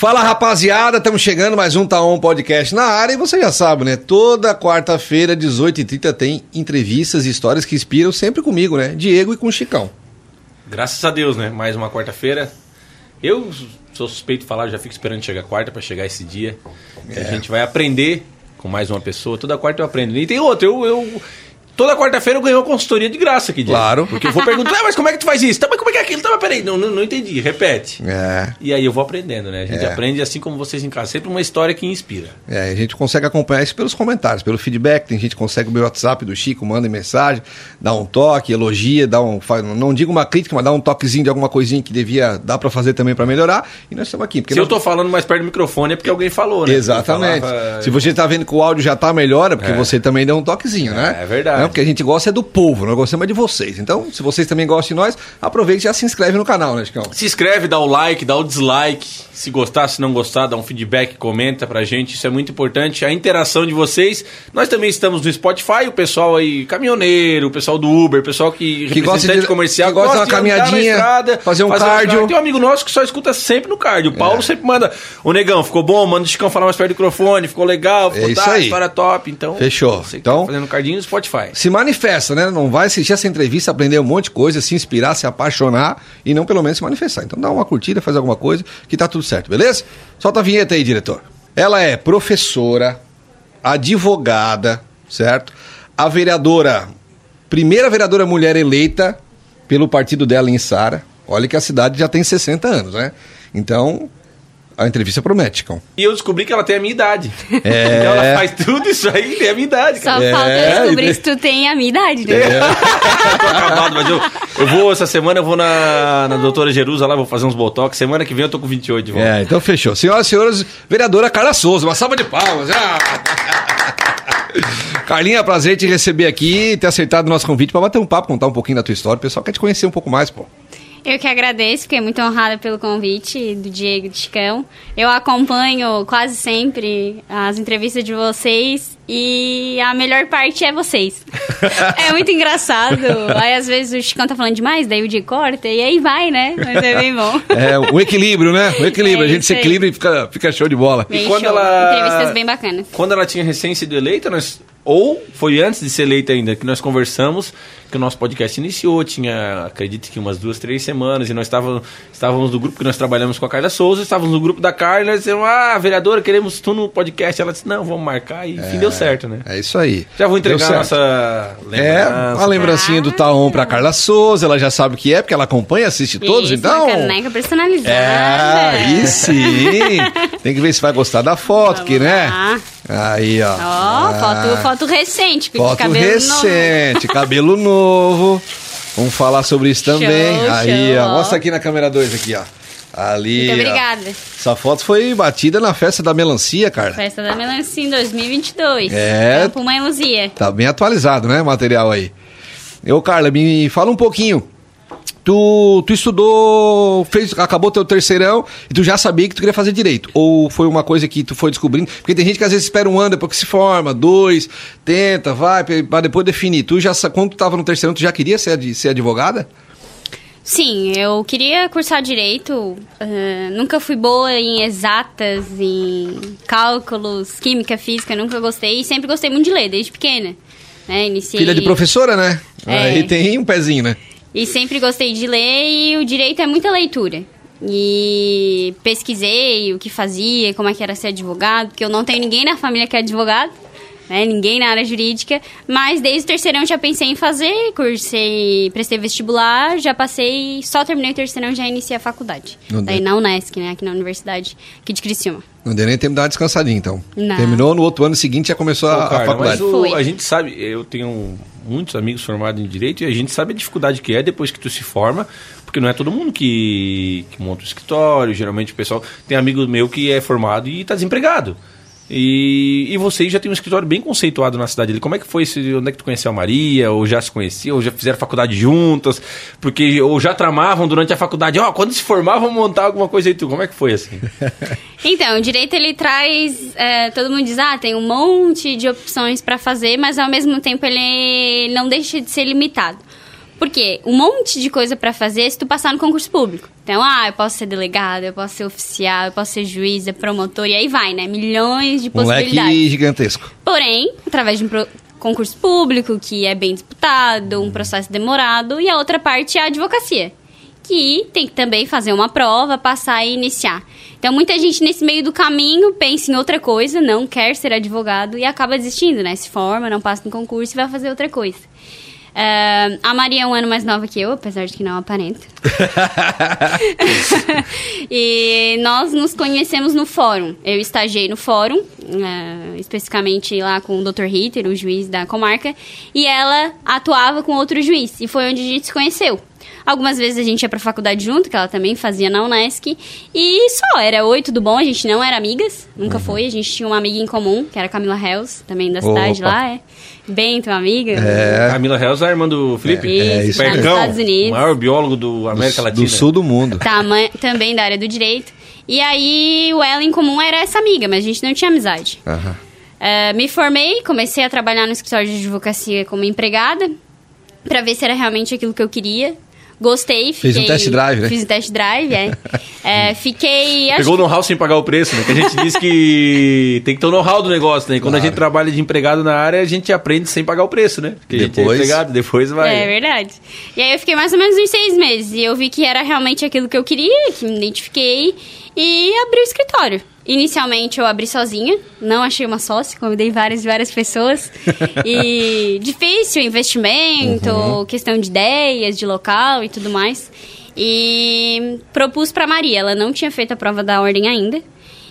Fala rapaziada, estamos chegando mais um Taon Podcast na área e você já sabe, né? Toda quarta-feira, 18h30, tem entrevistas e histórias que inspiram sempre comigo, né? Diego e com o Chicão. Graças a Deus, né? Mais uma quarta-feira. Eu sou suspeito de falar, já fico esperando chegar quarta para chegar esse dia. É. A gente vai aprender com mais uma pessoa. Toda quarta eu aprendo. E tem outra, eu, eu, Toda quarta-feira eu ganhei uma consultoria de graça aqui, Diego. Claro. Porque eu vou perguntar, ah, mas como é que tu faz isso? Tá, mas como é que é aquilo? Tá, mas peraí, não, não, não entendi. Repete. É. E aí eu vou aprendendo, né? A gente é. aprende assim como vocês em casa. Sempre uma história que inspira. É, a gente consegue acompanhar isso pelos comentários, pelo feedback. Tem gente que consegue o meu WhatsApp do Chico, manda mensagem, dá um toque, elogia, dá um. Não digo uma crítica, mas dá um toquezinho de alguma coisinha que devia dar para fazer também para melhorar. E nós estamos aqui. Se nós... eu tô falando mais perto do microfone é porque alguém falou, né? Exatamente. Falava... Se você tá vendo que o áudio já tá melhor, é porque é. você também deu um toquezinho, né? É, é verdade. Não, porque a gente gosta é do povo, nós gostamos de vocês. Então, se vocês também gostam de nós, aproveite e já se inscreve no canal, né, Chicão? Se inscreve, dá o like, dá o dislike. Se gostar, se não gostar, dá um feedback, comenta pra gente. Isso é muito importante. A interação de vocês. Nós também estamos no Spotify, o pessoal aí, caminhoneiro, o pessoal do Uber, o pessoal que, que gosta de comercial, que gosta, gosta de uma caminhadinha, estrada, fazer um fazer cardio. Tem um amigo nosso que só escuta sempre no cardio. O Paulo é. sempre manda, o negão, ficou bom, manda o Chicão falar mais perto do microfone, ficou legal, ficou é isso tá, aí. história top. Então, fechou. então, tá fazendo cardinho no Spotify. Se manifesta, né? Não vai assistir essa entrevista, aprender um monte de coisa, se inspirar, se apaixonar e não pelo menos se manifestar. Então dá uma curtida, faz alguma coisa que tá tudo certo, beleza? Solta a vinheta aí, diretor. Ela é professora, advogada, certo? A vereadora, primeira vereadora mulher eleita pelo partido dela em Sara. Olha que a cidade já tem 60 anos, né? Então, a entrevista promete, Cão. E eu descobri que ela tem a minha idade. É. Então ela faz tudo isso aí tem a minha idade, cara. Só é. falta eu descobrir se tu tem a minha idade, né? É. tô acabado, mas eu, eu vou, essa semana eu vou na, na doutora Jerusa lá, vou fazer uns botox. Semana que vem eu tô com 28 de volta. É, então fechou. Senhoras e senhores, vereadora Carla Souza, uma salva de palmas. Ah. Carlinha, prazer te receber aqui, ter aceitado o nosso convite para bater um papo, contar um pouquinho da tua história. O pessoal quer te conhecer um pouco mais, pô. Eu que agradeço, fiquei muito honrada pelo convite do Diego de Chicão. Eu acompanho quase sempre as entrevistas de vocês e a melhor parte é vocês. é muito engraçado. Aí às vezes o Chicão tá falando demais, daí o Diego corta e aí vai, né? Mas é bem bom. É, o equilíbrio, né? O equilíbrio. É a gente se equilibra e fica, fica show de bola. Bem e quando show. ela. Entrevistas bem bacanas. Quando ela tinha recém sido eleita, nós ou foi antes de ser eleita ainda, que nós conversamos, que o nosso podcast iniciou, tinha, acredito que umas duas, três semanas, e nós estávamos, estávamos no grupo que nós trabalhamos com a Carla Souza, estávamos no grupo da Carla, nós dissemos, ah, vereadora, queremos tu no podcast. Ela disse, não, vamos marcar, e enfim, é, deu certo, né? É isso aí. Já vou entregar a nossa lembrança. É, a lembrancinha do Taon pra Carla Souza, ela já sabe o que é, porque ela acompanha, assiste todos, isso, então... Uma caneca personalizada. É, aí sim. Tem que ver se vai gostar da foto, vamos que, né? Lá. Aí, ó. Ó, ah, foto, foto recente. Foto cabelo recente, novo. cabelo novo. Vamos falar sobre isso também. Show, aí, show, ó. Mostra aqui na câmera 2 aqui, ó. Ali. Muito obrigada. Ó. Essa foto foi batida na festa da melancia, cara. Festa da melancia em 2022. É. Campo Mãe Luzia. Tá bem atualizado, né, o material aí. Eu, Carla, me fala um pouquinho Tu, tu estudou, fez, acabou teu terceirão e tu já sabia que tu queria fazer direito? Ou foi uma coisa que tu foi descobrindo? Porque tem gente que às vezes espera um ano depois que se forma, dois, tenta, vai, para depois definir. Tu já, quando tu tava no terceirão, tu já queria ser, ser advogada? Sim, eu queria cursar direito. Uh, nunca fui boa em exatas, em cálculos, química, física, nunca gostei. E sempre gostei muito de ler, desde pequena. Né? Iniciei... Filha de professora, né? É. Aí tem um pezinho, né? E sempre gostei de ler e o direito é muita leitura. E pesquisei o que fazia, como é que era ser advogado, porque eu não tenho ninguém na família que é advogado, né? Ninguém na área jurídica, mas desde o terceirão já pensei em fazer, cursei, prestei vestibular, já passei, só terminei o terceirão já iniciei a faculdade. Daí na Unesc, né, aqui na Universidade aqui de Criciúma. Não deu nem tempo de dar uma descansadinha, então. Não. Terminou, no outro ano seguinte já começou Pô, a, cara, a faculdade. Mas o, a gente sabe, eu tenho muitos amigos formados em Direito e a gente sabe a dificuldade que é depois que tu se forma, porque não é todo mundo que, que monta o escritório, geralmente o pessoal... Tem amigo meu que é formado e está desempregado. E, e você já tem um escritório bem conceituado na cidade ali. Como é que foi? Esse, onde é que tu conheceu a Maria? Ou já se conhecia? Ou já fizeram faculdade juntas? Porque, ou já tramavam durante a faculdade? Ó, oh, quando se formavam montar alguma coisa aí tu. Como é que foi assim? então, o direito ele traz... É, todo mundo diz, ah, tem um monte de opções para fazer, mas ao mesmo tempo ele não deixa de ser limitado. Porque um monte de coisa pra fazer se tu passar no concurso público. Então, ah, eu posso ser delegado, eu posso ser oficial, eu posso ser juíza, promotor, e aí vai, né? Milhões de Um possibilidades. leque gigantesco. Porém, através de um pro- concurso público, que é bem disputado, um processo demorado, e a outra parte é a advocacia, que tem que também fazer uma prova, passar e iniciar. Então, muita gente nesse meio do caminho pensa em outra coisa, não quer ser advogado e acaba desistindo, né? Se forma, não passa no concurso e vai fazer outra coisa. Ah, a Maria é um ano mais nova que eu, apesar de que não aparenta. e nós nos conhecemos no fórum. Eu estagiei no fórum, ah, especificamente lá com o Dr. Ritter, o juiz da comarca, e ela atuava com outro juiz, e foi onde a gente se conheceu. Algumas vezes a gente ia pra faculdade junto, que ela também fazia na Unesc, e só, era oi, tudo bom, a gente não era amigas, nunca foi, a gente tinha uma amiga em comum, que era a Camila Hells, também da cidade Opa. lá, é. Bem, tua amiga. É. Camila Hells, a irmã do Felipe. É, isso tá nos Percão, Estados Unidos. o maior biólogo do América do, Latina. do sul do mundo. Tama- também da área do direito. E aí, o ela em comum era essa amiga, mas a gente não tinha amizade. Aham. Eh, me formei, comecei a trabalhar no escritório de advocacia como empregada, pra ver se era realmente aquilo que eu queria. Gostei, fiquei... Fez um test drive, né? Fiz um test drive, é. Eh, fiquei... Pegou o know-how sem pagar o preço, né? Que a gente diz que tem que ter o know-how do negócio, né? E quando a Claro. gente trabalha de empregado na área, a gente aprende sem pagar o preço, né? Porque a gente é Depois- empregado, depois vai. É verdade. E aí eu fiquei mais ou menos uns seis meses. E eu vi que era realmente aquilo que eu queria, que me identifiquei. E abri o escritório. Inicialmente eu abri sozinha, não achei uma sócia, convidei várias e várias pessoas. e difícil, investimento, questão de ideias, de local e tudo mais. E propus pra Maria, ela não tinha feito a prova da ordem ainda.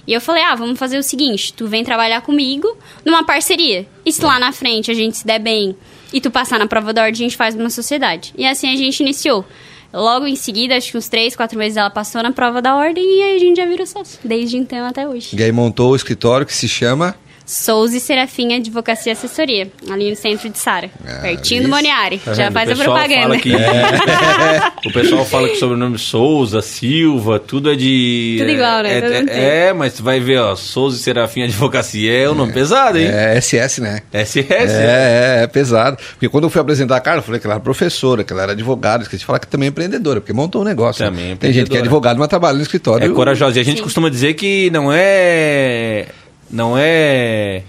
E eu falei, ah, vamos fazer o seguinte, tu vem trabalhar comigo numa parceria. E se lá na frente a gente se der bem e tu passar na prova da ordem, a gente faz uma sociedade. E assim a gente iniciou. Logo em seguida, acho que uns três, quatro meses ela passou na prova da ordem e aí a gente já virou sócio. Desde então até hoje. E aí montou o escritório que se chama. Souza e Serafim Advocacia e Assessoria, ali no centro de Sara, pertinho do isso. Moniari. Tá já faz a propaganda. fala que- o pessoal fala que o sobrenome Souza, Silva, tudo é de. Tudo igual, né? É, é, é, mas tu vai ver, ó, Souza e Serafim Advocacia é o nome pesado, hein? É SS, né? SS. É, é, é pesado. Porque quando eu fui apresentar a Carla, eu falei que ela era professora, que ela era advogada, esqueci de falar que também é empreendedora, porque montou um negócio. né? Também é Tem gente que é advogado, mas trabalha no escritório. É corajosa. E a gente Sim. costuma dizer que não é. Não é.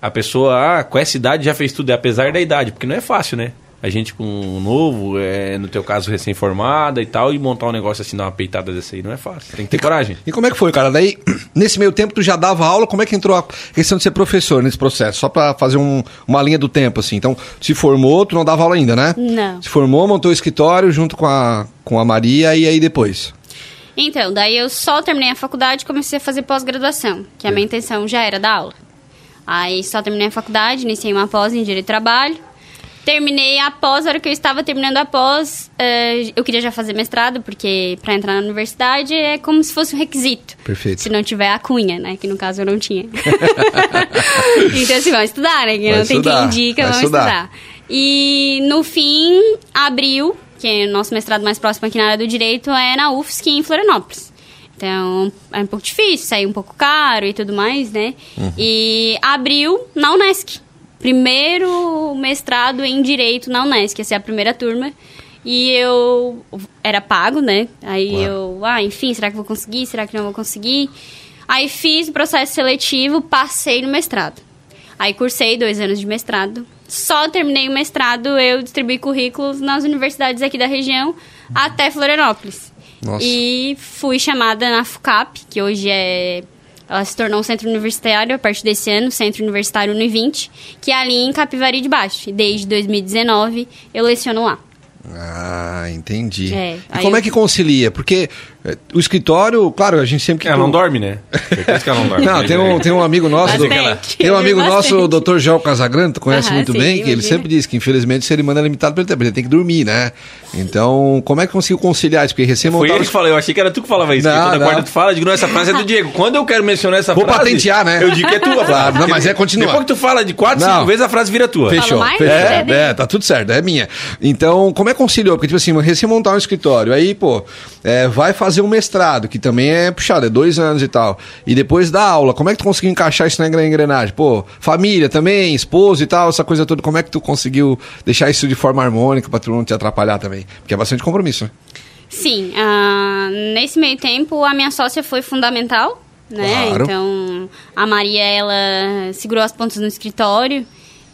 A pessoa, ah, com essa idade já fez tudo, é apesar da idade, porque não é fácil, né? A gente com um novo, é, no teu caso recém-formada e tal, e montar um negócio assim, dar uma peitada dessa aí, não é fácil. Tem que ter coragem. E como é que foi, cara? Daí, nesse meio tempo, tu já dava aula, como é que entrou a questão de ser professor nesse processo? Só pra fazer um- uma linha do tempo, assim. Então, se formou, tu não dava aula ainda, né? Não. Se formou, montou o escritório junto com a, com a Maria, e aí depois? Então, daí eu só terminei a faculdade e comecei a fazer pós-graduação, que a minha intenção já era dar aula. Aí só terminei a faculdade, iniciei uma pós em Direito do Trabalho. Terminei a pós, a hora que eu estava terminando a pós, eh, eu queria já fazer mestrado, porque para entrar na universidade é como se fosse um requisito. Perfeito. Se não tiver a cunha, né? Que no caso eu não tinha. então, assim, vamos estudar, né? Que Vai não tem estudar, quem indica, vamos estudar. estudar. E no fim, abril, que o nosso mestrado mais próximo aqui na área do direito, é na UFSC em Florianópolis. Então, é um pouco difícil, sair um pouco caro e tudo mais, né? E abril na Unesc. Primeiro mestrado em Direito na Unesc, essa é a primeira turma. E eu era pago, né? Aí eu, ah, enfim, será que vou conseguir? Será que não vou conseguir? Aí fiz o processo seletivo, passei no mestrado. Aí cursei dois anos de mestrado. Só terminei o mestrado, eu distribuí currículos nas universidades aqui da região até Florianópolis. Nossa. E fui chamada na FUCAP, que hoje é. Ela se tornou um centro universitário a partir desse ano, Centro Universitário Univinte, que é ali em Capivari de Baixo. E desde 2019 eu leciono lá. Ah, entendi. É, e como eu- é que concilia? Porque o escritório, claro, a gente sempre que. Ela tu- não dorme, né? Certeza que ela não dorme. Não, tem um, tem um amigo nosso, do, Bastante. tem um amigo nosso, o Bastante. Dr. João Casagrande, tu conhece Aham, muito sim, bem, que ele sempre diz que infelizmente o ser humano é limitado pelo tempo, ele tem que dormir, né? Então, como é que conseguiu conciliar isso? Porque recém Foi montado ele que falou, eu achei que era tu que falava isso. Não, toda não. quarta tu fala, eu digo, não, essa frase é do Diego. Quando eu quero mencionar essa Vou frase... patentear, né? Eu digo que é tua. Claro, não, mas é, continua. Depois que tu fala de quatro, Não. cinco vezes, a frase vira tua. Fechou. mais, fechou. né? É, tá tudo certo, é minha. Então, como é que conciliou? Porque, tipo assim, recém montar um escritório, aí, pô, é, vai fazer fazer um mestrado, que também é puxado, é dois anos e tal. E depois da aula, como é que tu conseguiu encaixar isso na engrenagem? Pô, família também, esposo e tal, essa coisa toda. Como é que tu conseguiu deixar isso de forma harmônica pra tu não te atrapalhar também? Porque é bastante compromisso, né? Sim, ah, nesse meio tempo a minha sócia foi fundamental, né? Claro. Então a Maria ela segurou as pontas no escritório,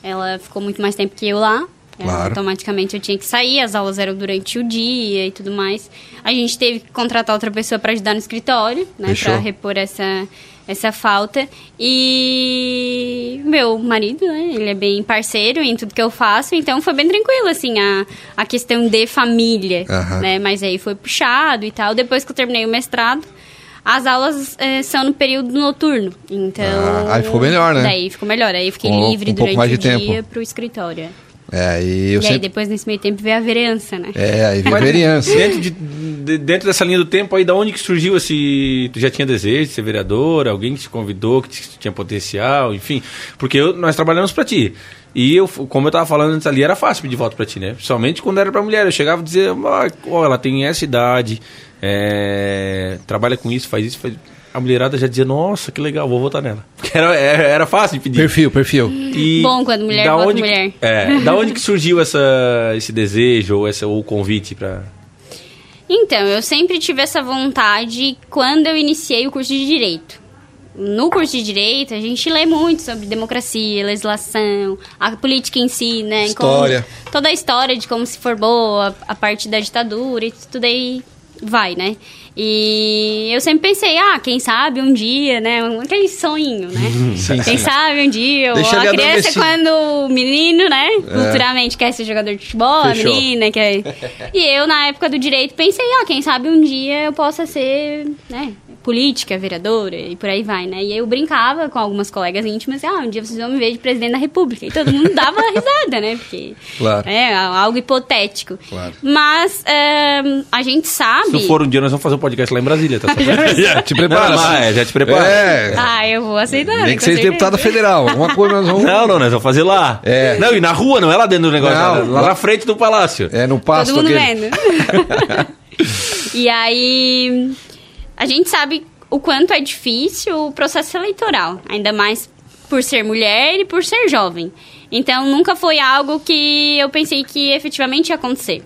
ela ficou muito mais tempo que eu lá. É, Claro. Automaticamente eu tinha que sair, as aulas eram durante o dia e tudo mais. A gente teve que contratar outra pessoa para ajudar no escritório, né? Para repor essa, essa falta. E meu marido, né? Ele é bem parceiro em tudo que eu faço, então foi bem tranquilo, assim, a, a questão de família, né? Mas aí foi puxado e tal. Depois que eu terminei o mestrado, as aulas eh, são no período noturno. Então. Ah, aí ficou melhor, né? Daí ficou melhor. Aí eu fiquei Com- livre um durante mais o dia pro escritório. É, e eu e aí sempre. depois nesse meio tempo veio a vereança, né? É, aí Mas vereança. Dentro, de, de- dentro dessa linha do tempo aí, da onde que surgiu esse... Tu já tinha desejo de ser vereador? Alguém que te convidou, que te- tinha potencial, enfim. Porque eu- nós trabalhamos pra ti. E eu, como eu tava falando antes ali, era fácil pedir voto pra ti, né? Principalmente quando era pra mulher. Eu chegava e dizia, "Ah, ó, ela tem essa idade, é, trabalha com isso, faz isso, faz... A mulherada já dizia, nossa, que legal, vou votar nela. Porque era, era, era fácil de pedir. Perfil, perfil. E Bom quando mulher da vota onde mulher. É, da onde que surgiu essa, esse desejo ou, essa, ou o convite pra... Então, eu sempre tive essa vontade quando eu iniciei o curso de Direito. No curso de Direito, a gente lê muito sobre democracia, legislação, a política em si, né? História. Como- toda a história de como se formou a, a parte da ditadura e tudo aí vai, né? E eu sempre pensei, ah, quem sabe um dia, né? um- Aquele sonho, né? Sim, quem sim. sabe um dia, Deixa a criança quando o menino, né? Culturalmente quer ser jogador de futebol, Fechou. a menina quer... E eu, na época do direito, pensei, ah, quem sabe um dia eu possa ser, né? Política, vereadora e por aí vai, né? E eu brincava com algumas colegas íntimas, ah, um dia vocês vão me ver de presidente da república. E todo mundo dava risada, né? Porque Claro. é algo hipotético. Claro. Mas ehm, a gente sabe... Se for um dia, nós vamos fazer um podcast lá em Brasília, tá? Já te prepara. Não, mas, já te prepara. É. Ah, eu vou aceitar. Nem com que seja certeza. deputada federal. Alguma coisa nós vamos. Não, não, nós vamos fazer lá. É. Não, e na rua, não é lá dentro do negócio, Não, lá, lá- na frente do palácio. É no pasto Todo mundo aquele. vendo. e aí, a gente sabe o quanto é difícil o processo eleitoral, ainda mais por ser mulher e por ser jovem. Então, nunca foi algo que eu pensei que efetivamente ia acontecer.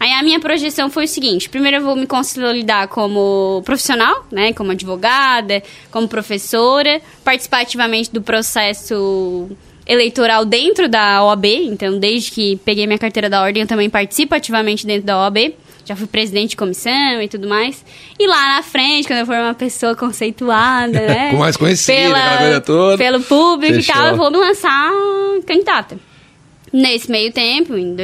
Aí a minha projeção foi o seguinte: primeiro eu vou me consolidar como profissional, né, como advogada, como professora, participar ativamente do processo eleitoral dentro da OAB. Então, desde que peguei minha carteira da ordem, eu também participo ativamente dentro da OAB. Já fui presidente de comissão e tudo mais. E lá na frente, quando eu for uma pessoa conceituada, né? Com mais conhecida, aquela coisa toda. Pelo público Fechou. e tal, eu vou me lançar candidata. Nesse meio tempo, em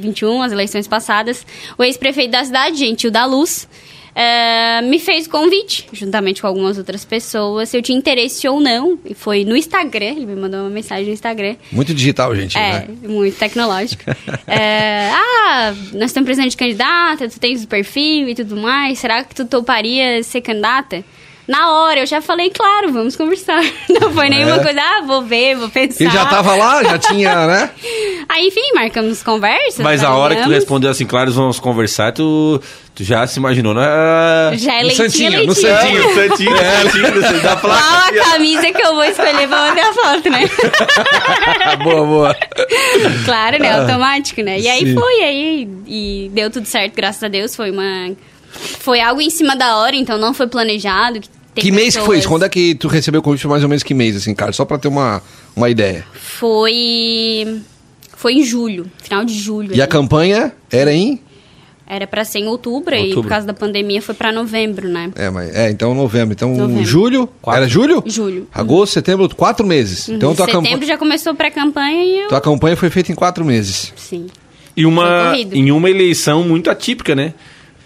2021, as eleições passadas, o ex-prefeito da cidade, Gentil da Luz, eh, me fez o convite, juntamente com algumas outras pessoas, se eu tinha interesse ou não. E foi no Instagram, ele me mandou uma mensagem no Instagram. Muito digital, gente. É, né? muito tecnológico. É, ah, nós estamos precisando de candidata, tu tens o perfil e tudo mais. Será que tu toparia ser candidata? Na hora, eu já falei, claro, vamos conversar. Não foi nenhuma É. coisa, ah, vou ver, vou pensar. Ele já tava lá, já tinha, né? Aí, enfim, marcamos conversas. Mas a hora que tu respondeu assim, claro, vamos conversar, tu, tu já se imaginou na... Já é No leitinho, Santinho, no. Santinho. É, Santinho, Santinho, Santinho, da Qual placa. a camisa que eu vou escolher pra bater a foto, né? boa, boa. claro, né? Automático, né? E aí Ah, Sim. foi, aí e deu tudo certo, graças a Deus. Foi uma. Foi algo em cima da hora, então não foi planejado. Tem que mês que foi isso? pessoas- Quando é que tu recebeu o convite? Foi mais ou menos que mês, assim, cara? Só pra ter uma, uma ideia. Foi. Foi em julho, final de julho. E a ali. campanha era em... Era pra ser em outubro, e Outubro. por causa da pandemia foi pra novembro, né? É, mas, é então novembro. Então Novembro. julho... Quatro. Era julho? Julho. Agosto, setembro, quatro meses. Então em tua, setembro campa... já começou pré-campanha e eu. tua campanha foi feita em quatro meses. Sim. E uma, em uma eleição muito atípica, né?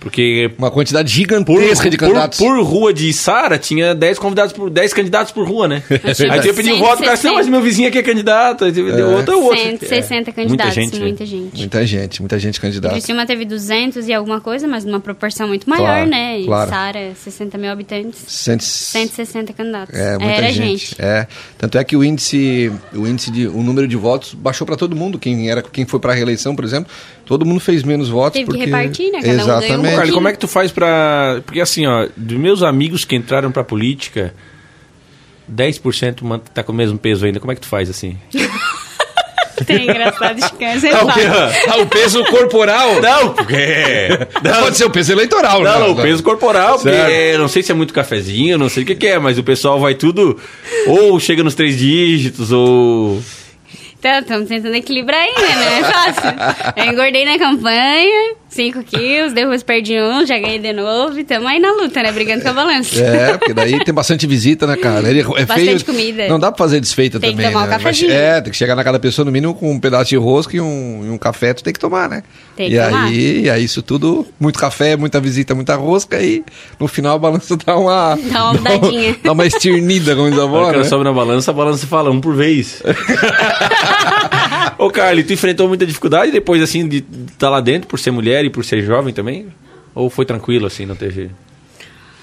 Porque Uma quantidade por, gigantesca de por, candidatos. por rua de Sara tinha 10 convidados por 10 candidatos por rua, né? tinha Aí tu ia pedir o voto, o cara disse, não, mas meu vizinho aqui é candidato, aí deu outro é outro. 160 É, candidatos, Muita gente. né? muita gente. Muita gente, muita gente candidata. Teve 200 e alguma coisa, mas numa proporção muito maior, Claro, né? E claro. Sara, 60 mil habitantes, Cento- 160 candidatos. É, muita Era gente. gente. É. Tanto é que o índice, o índice de, o número de votos baixou para todo mundo. Quem era, quem foi para a reeleição, por exemplo, todo mundo fez menos votos Teve que porque repartir, né? Cada um ganhou um Exatamente. Carlos, como é que tu faz pra. Porque assim, ó, dos meus amigos que entraram pra política, 10% man- tá com o mesmo peso ainda. Como é que tu faz assim? Tem engraçado de câncer. Ah, o, pe- ah, o peso corporal? Não, porque. Não, pode ser o peso eleitoral, Não, né? não, o peso corporal, porque é, não sei se é muito cafezinho, não sei o que, que é, mas o pessoal vai tudo. Ou chega nos três dígitos, ou. Então, estamos tentando equilibrar ainda, né? É fácil. Eu engordei na campanha, 5 quilos, depois perdi um, já ganhei de novo. E tamo aí na luta, né? Brigando com a balança. É, porque daí tem bastante visita, né, cara? Ele é Bastante feio. comida. Não dá pra fazer desfeita Tem que também, tomar um né? cafezinho. é, tem que chegar na cada pessoa, no mínimo, com um pedaço de rosca e um, e um café, tu tem que tomar, né? Tem e que tomar. aí, e aí, isso tudo, muito café, muita visita, muita rosca, e no final a balança dá uma. Dá uma mudadinha. Dá uma estirnida, como diz a A hora avó, que ela né? sobe na balança, a balança fala um por vez. Ô, Carly, tu enfrentou muita dificuldade depois, assim, de estar lá dentro, por ser mulher e por ser jovem também? Ou foi tranquilo, assim, não teve...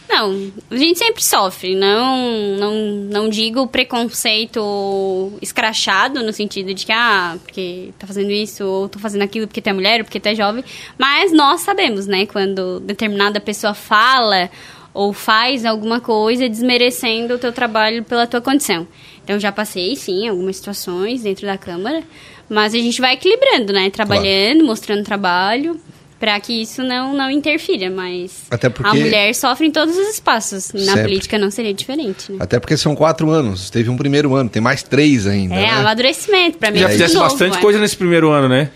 Não, a gente sempre sofre. Não, não, não digo preconceito escrachado, no sentido de que, ah, porque tá fazendo isso, ou tô fazendo aquilo porque tu é mulher, ou porque tu é jovem. Mas nós sabemos, né, quando determinada pessoa fala ou faz alguma coisa desmerecendo o teu trabalho pela tua condição. Então já passei, sim, algumas situações dentro da Câmara, mas a gente vai equilibrando, né, trabalhando, mostrando trabalho. Pra que isso não, não interfira, mas Até porque- a mulher sofre em todos os espaços. Na Sempre. política não seria diferente, né? Até porque são quatro anos, teve um primeiro ano, tem mais três ainda. É, né? amadurecimento. Pra mim Já é fizesse novo, bastante é. coisa nesse primeiro ano, né?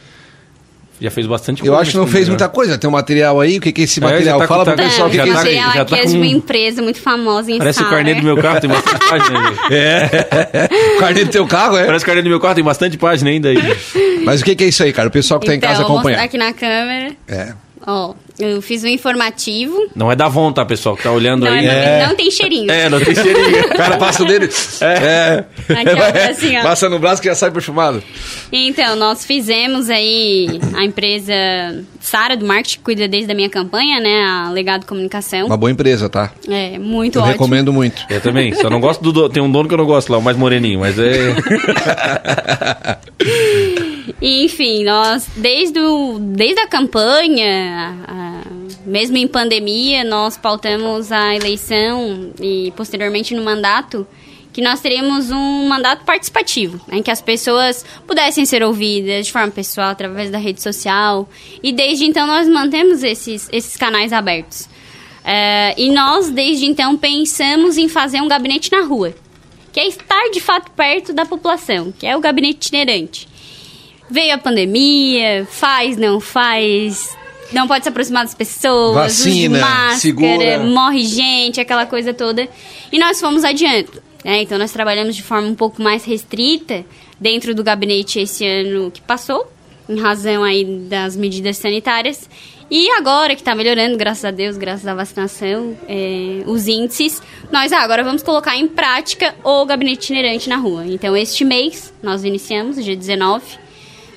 Já fez bastante coisa. Eu acho que não fez muita coisa. Tem um material aí, o que, que é esse É, já material? tá Fala tá pro pessoal o que, já que é isso tá- aí. material já tá aqui é de com- uma empresa muito famosa em Parece o carnê do meu carro, tem bastante página ainda. O carnê do teu carro, é? Parece o carnê do meu carro, tem bastante página ainda aí. Mas o que, que é isso aí, cara? O pessoal que tá em Então, casa acompanha. aqui na câmera. É. Ó, eu fiz um informativo. Não é da Avon, tá, pessoal, que tá olhando Não, aí. não, não tem cheirinho. É, não tem cheirinho. O cara passa o dedo. É. Aqui, ó, assim, ó. Passa no braço que já sai perfumado. Então, nós fizemos aí a empresa Sara do marketing, que cuida desde a minha campanha, né? A Legado Comunicação. Uma boa empresa, tá? É, muito Eu ótimo. recomendo muito. Eu também, só não gosto do dono. Tem um dono que eu não gosto lá, o mais moreninho, mas é. E, Enfim, nós, desde, o, desde a campanha, a- mesmo em pandemia, nós pautamos a eleição e posteriormente no mandato que nós teríamos um mandato participativo, né, em que as pessoas pudessem ser ouvidas de forma pessoal, através da rede social. E desde então nós mantemos esses, esses canais abertos. É, e nós, desde então, pensamos em fazer um gabinete na rua, que é estar de fato perto da população, que é o gabinete itinerante. Veio a pandemia, faz, não faz, não pode se aproximar das pessoas, Vacina, máscara, segura. morre gente, aquela coisa toda. E nós fomos adiante. né? Então nós trabalhamos de forma um pouco mais restrita dentro do gabinete esse ano que passou, em razão aí das medidas sanitárias. E agora que está melhorando, graças a Deus, graças à vacinação, é, os índices, nós ah, agora vamos colocar em prática o gabinete itinerante na rua. Então, este mês, nós iniciamos, dia 19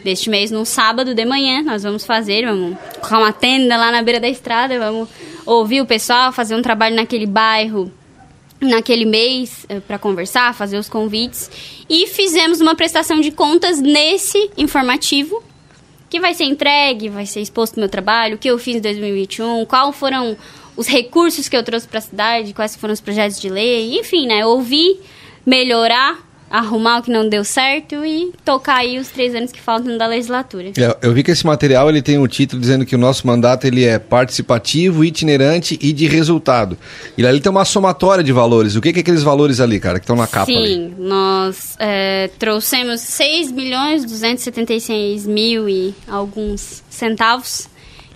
deste mês, num sábado de manhã, nós vamos fazer, vamos colocar uma tenda lá na beira da estrada, vamos ouvir o pessoal, fazer um trabalho naquele bairro naquele mês para conversar, fazer os convites. E fizemos uma prestação de contas nesse informativo que vai ser entregue, vai ser exposto no meu trabalho, o que eu fiz em 2021, qual foram os recursos que eu trouxe para a cidade, quais foram os projetos de lei, enfim, né, ouvir, melhorar, arrumar o que não deu certo e tocar aí os três anos que faltam da legislatura. Eu, eu vi que esse material ele tem um título dizendo que o nosso mandato ele é participativo, itinerante e de resultado. E ali tem uma somatória de valores. O que, que é aqueles valores ali, cara, que estão na capa ali? Sim, nós é, trouxemos 6 milhões 276 mil e alguns centavos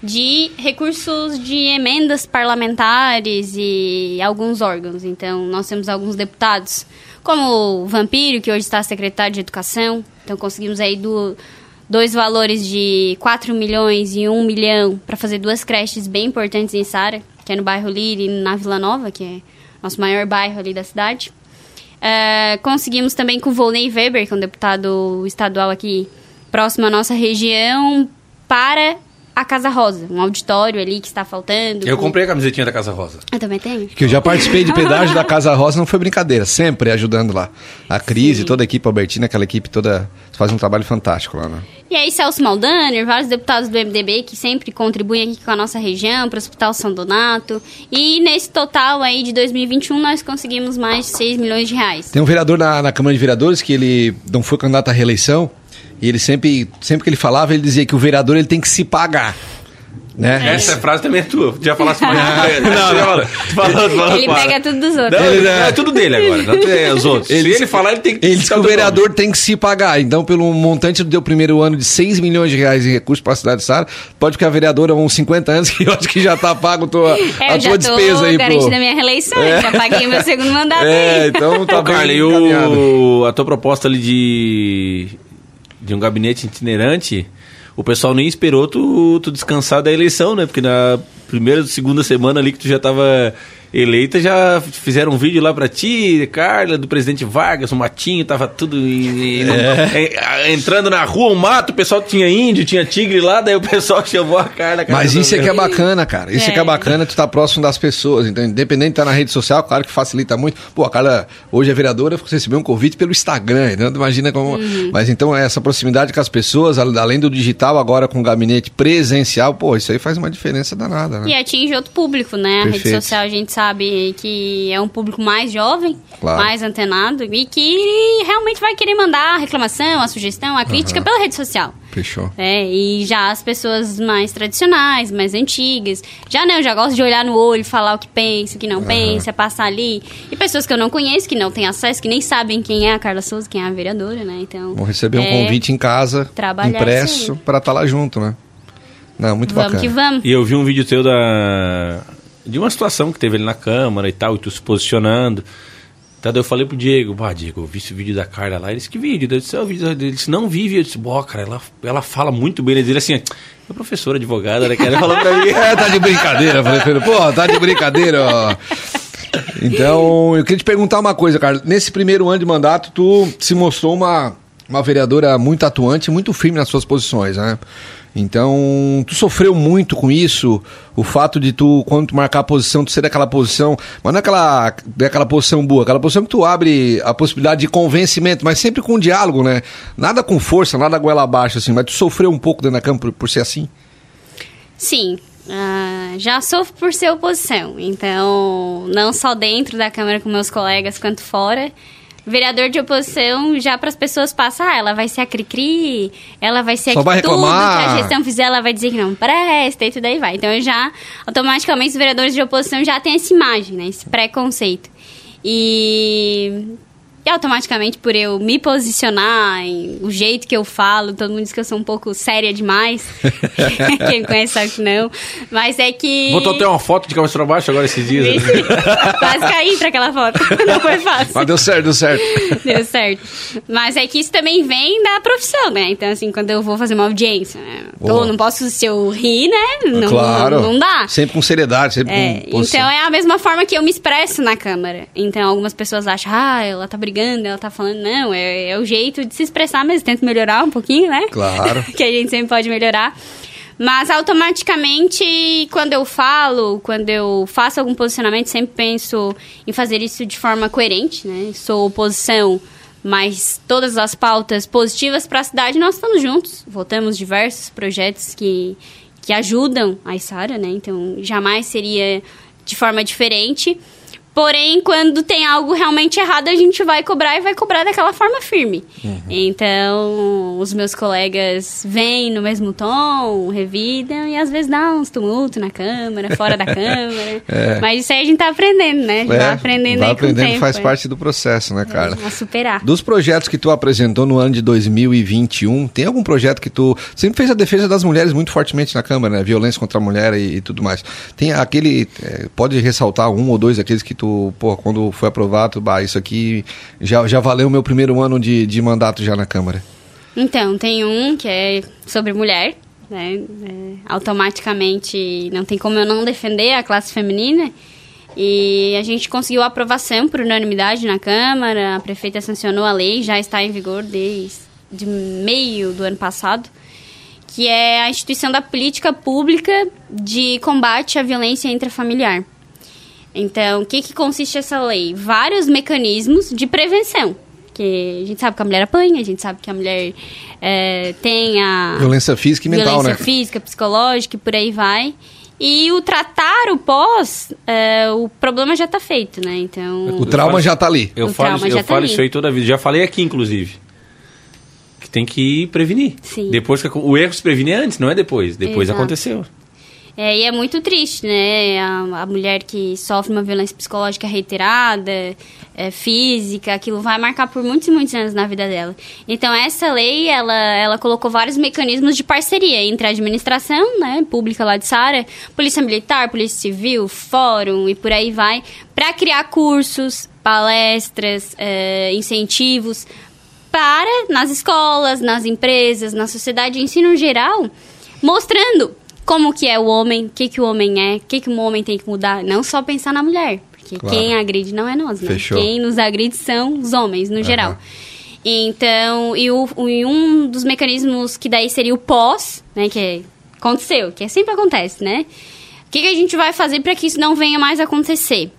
de recursos de emendas parlamentares e alguns órgãos. Então, nós temos alguns deputados, como o Vampiro, que hoje está secretário de Educação. Então, conseguimos aí do, dois valores de 4 milhões e 1 milhão para fazer duas creches bem importantes em Sara, que é no bairro Lira e na Vila Nova, que é nosso maior bairro ali da cidade. É, conseguimos também com o Volney Weber, que é um deputado estadual aqui próximo à nossa região, para a Casa Rosa, um auditório ali que está faltando. Eu comprei a camisetinha da Casa Rosa. Eu também tenho. Que eu já participei de pedágio da Casa Rosa, não foi brincadeira, sempre ajudando lá. A Crise, Sim. toda a equipe Albertina, aquela equipe toda, faz um trabalho fantástico lá, né? E aí, Celso Maldaner, vários deputados do MDB que sempre contribuem aqui com a nossa região para o Hospital São Donato. E nesse total aí de 2021, nós conseguimos mais de 6 milhões de reais. Tem um vereador na, na Câmara de Vereadores que ele não foi candidato à reeleição e ele sempre, sempre que ele falava, ele dizia que o vereador ele tem que se pagar. Né? Essa frase também é tua. Já falasse mais de Não, não, Tu falou, tu falou, Ele para. pega tudo dos outros. Não, Ele- é tudo dele agora. Não é os outros. Ele- Se ele falar, ele tem que Ele disse que o teu vereador nome. tem que se pagar. Então, pelo montante do primeiro ano de 6 milhões de reais em recursos para a cidade de Sara, pode que a vereadora há uns 50 anos que eu acho que já tá pago tua, É, a eu já tua despesa aí. garantida Pro... a minha reeleição, eu já paguei meu segundo mandato É, aí. então tá Ô, bem Carla, e a tua proposta ali de, de um gabinete itinerante, o pessoal nem esperou tu, tu descansar da eleição, né? Porque na primeira, segunda semana ali que tu já tava eleita, já fizeram um vídeo lá pra ti, Carla, do presidente Vargas, o matinho, tava tudo em- em- é, entrando na rua, um mato, o pessoal tinha índio, tinha tigre lá, daí o pessoal chamou a Carla. Mas isso é que é bacana, cara. Isso é. que é É. bacana, tu tá próximo das pessoas. Então, independente de estar na rede social, claro que facilita muito. Pô, a Carla hoje é vereadora, você recebeu um convite pelo Instagram, então imagina como. Mas então, essa proximidade com as pessoas, além do digital, agora com o gabinete presencial, pô, isso aí faz uma diferença danada, né? E atinge outro público, né? A rede Perfeito. social a gente sabe que é um público mais jovem, Claro. mais antenado e que realmente vai querer mandar a reclamação, a sugestão, a crítica pela rede social. Fechou. É, e já as pessoas mais tradicionais, mais antigas, já não, já gosto de olhar no olho, falar o que pensa, o que não pensa, passar ali. E pessoas que eu não conheço, que não têm acesso, que nem sabem quem é a Carla Souza, quem é a vereadora, né? Então. Vou receber um é, convite em casa, impresso, aí. pra estar lá junto, né? Não, muito Vamos bacana. que vamos. E eu vi um vídeo teu da. De uma situação que teve ali na Câmara e tal, e tu se posicionando. Então, eu falei pro Diego, bah, Diego, eu vi esse vídeo da Carla lá. Ele disse, que vídeo? Eu disse, é vídeo. Ele disse, não vi. Eu disse, boa, cara, ela, ela fala muito bem. Ele disse assim, é professora, advogada, né? Ela falou pra mim. É, tá de brincadeira. Eu Falei ele, pô, tá de brincadeira, ó. Então, eu queria te perguntar uma coisa, cara. Nesse primeiro ano de mandato, tu se mostrou uma, uma vereadora muito atuante, muito firme nas suas posições, né? Então, tu sofreu muito com isso, o fato de tu, quando tu marcar a posição, tu ser daquela posição, mas não é aquela, daquela posição boa, aquela posição que tu abre a possibilidade de convencimento, mas sempre com diálogo, né? Nada com força, nada goela abaixo, assim, mas tu sofreu um pouco dentro da campo por, por ser assim? Sim, ah, já sofro por ser oposição. Então, não só dentro da Câmara com meus colegas, quanto fora. Vereador de oposição, já para as pessoas passa, ah, ela vai ser a cri-cri, ela vai ser Só a vai que tudo que reclamar. a gestão fizer, ela vai dizer que não presta e tudo aí vai. Então, eu já, automaticamente, os vereadores de oposição já têm essa imagem, né? Esse preconceito. E... E automaticamente, por eu me posicionar, em, o jeito que eu falo, todo mundo diz que eu sou um pouco séria demais. Quem me conhece sabe que não. Mas é que. Botou até uma foto de cabeça pra baixo agora esses dias. né? Quase caí pra aquela foto. Não foi fácil. Mas deu certo, deu certo. Deu certo. Mas é que isso também vem da profissão, né? Então, assim, quando eu vou fazer uma audiência, né? Boa. Tô, não posso, se eu rir, né? Não, claro. não, não dá. Sempre com seriedade, sempre É, com posição. então é a mesma forma que eu me expresso na Câmara. Então algumas pessoas acham, ah, ela tá brigando, ela tá falando. Não, é, é o jeito de se expressar, mas tento melhorar um pouquinho, né? Claro. que a gente sempre pode melhorar. Mas automaticamente, quando eu falo, quando eu faço algum posicionamento, sempre penso em fazer isso de forma coerente, né? Sou oposição, mas todas as pautas positivas para a cidade nós estamos juntos. Votamos diversos projetos que, que ajudam a Isara, né? Então jamais seria de forma diferente. Porém, quando tem algo realmente errado, a gente vai cobrar e vai cobrar daquela forma firme. Então, os meus colegas vêm no mesmo tom, revidam e às vezes dá uns tumultos na câmara, fora da câmara. Mas isso aí a gente tá aprendendo, né? É, vai aprendendo vai aí com o aprendendo, tempo. faz é. parte do processo, né, Carla? A superar. Dos projetos que tu apresentou no ano de 2021, tem algum projeto que tu sempre fez a defesa das mulheres muito fortemente na Câmara, né? Violência contra a mulher e, e tudo mais. Tem aquele, é, pode ressaltar um ou dois aqueles que tu, pô, quando foi aprovado, bah, isso aqui já, já valeu o meu primeiro ano de, de mandato já na Câmara. Então, tem um que é sobre mulher, né? É, automaticamente não tem como eu não defender a classe feminina. E a gente conseguiu aprovação por unanimidade na Câmara, a prefeita sancionou a lei, já está em vigor desde de meio do ano passado, que é a instituição da política pública de combate à violência intrafamiliar. Então, o que, que consiste essa lei? Vários mecanismos de prevenção. Porque a gente sabe que a mulher apanha, a gente sabe que a mulher é, tem a Violência física e mental, violência né? física, psicológica e por aí vai. E o tratar o pós, é, o problema já tá feito, né? Então. O trauma já tá ali. Eu O falo, eu já tá falo ali. isso aí toda vida. Já falei aqui, inclusive. Que tem que prevenir. Sim. Depois que o erro se previne antes, não é depois. Depois Exato. aconteceu. É, e é muito triste, né? A, a mulher que sofre uma violência psicológica reiterada, é, física, aquilo vai marcar por muitos e muitos anos na vida dela. Então, essa lei, ela, ela colocou vários mecanismos de parceria entre a administração, né, pública lá de Sara, polícia militar, polícia civil, fórum e por aí vai, para criar cursos, palestras, é, incentivos para, nas escolas, nas empresas, na sociedade de ensino geral, mostrando como que é o homem, o que, que o homem é, o que, que o homem tem que mudar. Não só pensar na mulher, porque Claro. quem agride não é nós, né? Fechou. Quem nos agride são os homens, no geral. Então, e, o, e um dos mecanismos que daí seria o pós, né, que é- aconteceu, que é sempre acontece, né? O que, que a gente vai fazer para que isso não venha mais a acontecer?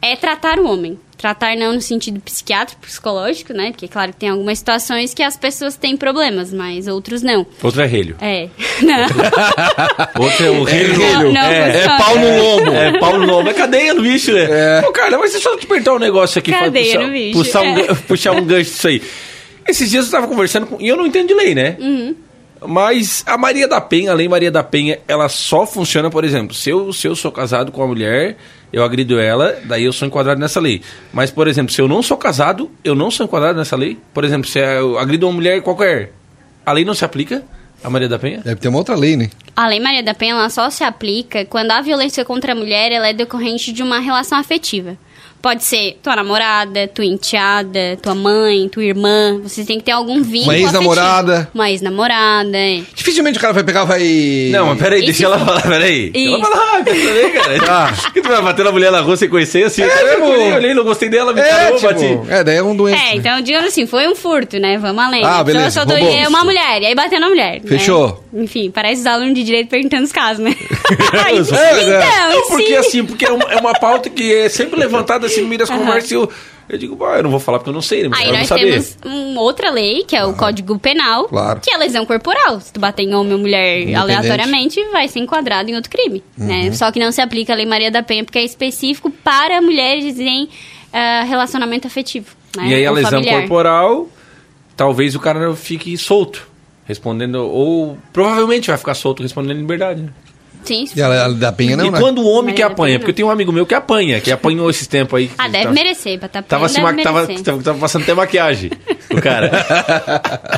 É tratar o homem. Tratar não no sentido psiquiátrico, psicológico, né? Porque, claro, que tem algumas situações que as pessoas têm problemas, mas outros não. Outro é relho. É. Não. Outro é o relho. Não, não é, funciona. é pau no lombo. É pau no lombo. É cadeia no bicho, né? É. Ô, cara, mas deixa eu te perguntar um negócio aqui. Cadeia puxar, no bicho, Puxar, um, é. puxar um gancho disso aí. Esses dias eu tava conversando com... E eu não entendo de lei, né? Uhum. Mas a Maria da Penha, a lei Maria da Penha, ela só funciona, por exemplo, se eu, se eu sou casado com uma mulher, eu agrido ela, daí eu sou enquadrado nessa lei. Mas, por exemplo, se eu não sou casado, eu não sou enquadrado nessa lei. Por exemplo, se eu agrido uma mulher qualquer, a lei não se aplica a Maria da Penha? Deve ter uma outra lei, né? A Lei Maria da Penha ela só se aplica quando a violência contra a mulher ela é decorrente de uma relação afetiva. Pode ser tua namorada, tua enteada, tua mãe, tua irmã. Vocês têm que ter algum vínculo Uma ex-namorada. Uma ex-namorada, é. Dificilmente o cara vai pegar, vai. Não, mas peraí, E deixa se ela falar, peraí. Deixa ela falar, peraí, cara. Tá. Que tu vai bater na mulher na rua sem conhecer, assim? É, eu tipo- olhei, olhei, não gostei dela, me É, parou, tipo, bati. é, daí é um doente. É, então digamos assim, foi um furto, né? Vamos além. Ah, Então, beleza, Eu só dou roubou. é uma mulher, e aí bateu na mulher. né? Fechou. Enfim, parece os alunos de direito perguntando os casos, né? É, então, é. Não, porque sim. assim, porque é uma, é uma pauta que é sempre levantada assim no meio das Aham. conversas eu, eu digo, "Bah, eu não vou falar porque eu não sei, né? Aí eu não nós saber. temos uma outra lei, que é o Código Penal, Claro. que é a lesão corporal. Se tu bater em homem ou mulher aleatoriamente, vai ser enquadrado em outro crime. Uhum. Né? Só que não se aplica a Lei Maria da Penha, porque é específico para mulheres em ah, relacionamento afetivo. Né? E aí a ou lesão familiar. corporal, talvez o cara fique solto. Respondendo, ou provavelmente vai ficar solto respondendo em liberdade. Né? Sim, E a, a da Penha não, e né? quando o homem Maria que apanha, porque eu tenho um amigo meu que apanha, que apanhou esses tempos aí. Ah, deve tava- merecer. Bater Tava, se ma- tava, tava, tava passando até maquiagem, o cara.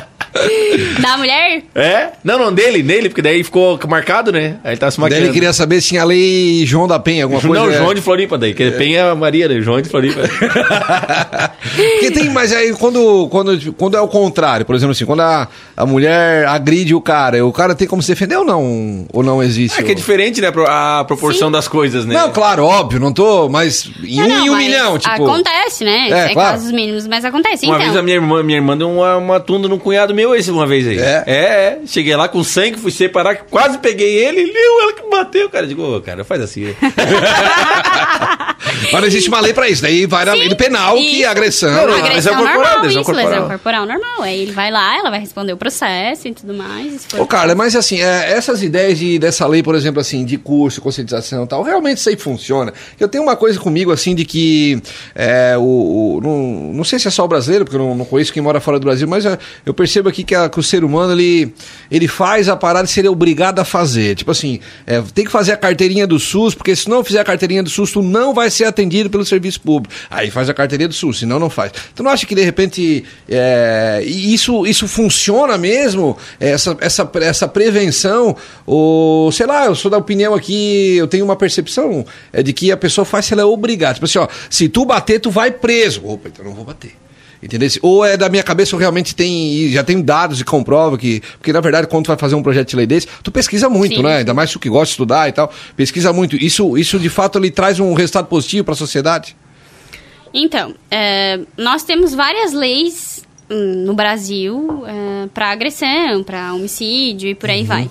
Da mulher? é? Não, não, dele, nele, porque daí ficou marcado, né? Aí ele tava se Daí maquiando. ele queria saber se tinha a lei João da Penha, alguma coisa. não, é. João de Floripa daí, que Penha é a Maria, né? João de Floripa. Porque tem, mas aí quando, quando, quando é o contrário, por exemplo assim, quando a, a mulher agride o cara, o cara tem como se defender ou não? Ou não existe? é que é diferente, né, a proporção Sim. das coisas, né? Não, claro, óbvio, não tô, mas em Não, um não, em um milhão, tipo. Acontece, né? É, É, claro. casos mínimos, mas acontece. Uma então, vez a minha irmã, minha irmã deu uma, uma tunda num cunhado meu esse uma vez aí. É? é, é. Cheguei lá com sangue, fui separar, quase peguei ele, e não, ela que bateu, cara. Digo, ô, cara, faz assim. Mas não existe uma lei pra isso. Daí vai na lei do penal, que Isso. é agressão. Não, não, agressão lesão corporal, normal, lesão isso, corporal. lesão corporal normal. Aí ele vai lá, ela vai responder o processo e tudo mais. Ô, Carla, mas assim, é, essas ideias de, dessa lei, por exemplo, assim, de curso, conscientização e tal, realmente isso aí funciona. Eu tenho uma coisa comigo, assim, de que é, o, o- não, não sei se é só o brasileiro, porque eu não, não conheço quem mora fora do Brasil, mas é, eu percebo aqui que, a- que o ser humano, ele, ele faz a parada de ser obrigado a fazer. Tipo assim, é, tem que fazer a carteirinha do SUS, porque se não fizer a carteirinha do SUS, tu não vai ser atendido pelo serviço público. Aí faz a carteirinha do SUS, senão não faz. Tu não acha que, de repente, é, isso, isso funciona mesmo? Essa, essa, essa prevenção? Ou, sei lá, eu sou da opinião aqui, eu tenho uma percepção é, de que a pessoa faz se ela é obrigada. Tipo assim, ó, se tu bater, tu vai preso. Opa, então não vou bater. Entendeu? Ou é da minha cabeça, ou realmente tem, já tem dados e comprova que. Porque, na verdade, quando tu vai fazer um projeto de lei desse, tu pesquisa muito, Sim, né? Ainda mais tu que gosta de estudar e tal. Pesquisa muito. Isso, isso de fato, ele traz um resultado positivo para a sociedade? Então, é, nós temos várias leis hum, no Brasil para agressão, para homicídio e por Uhum. aí vai.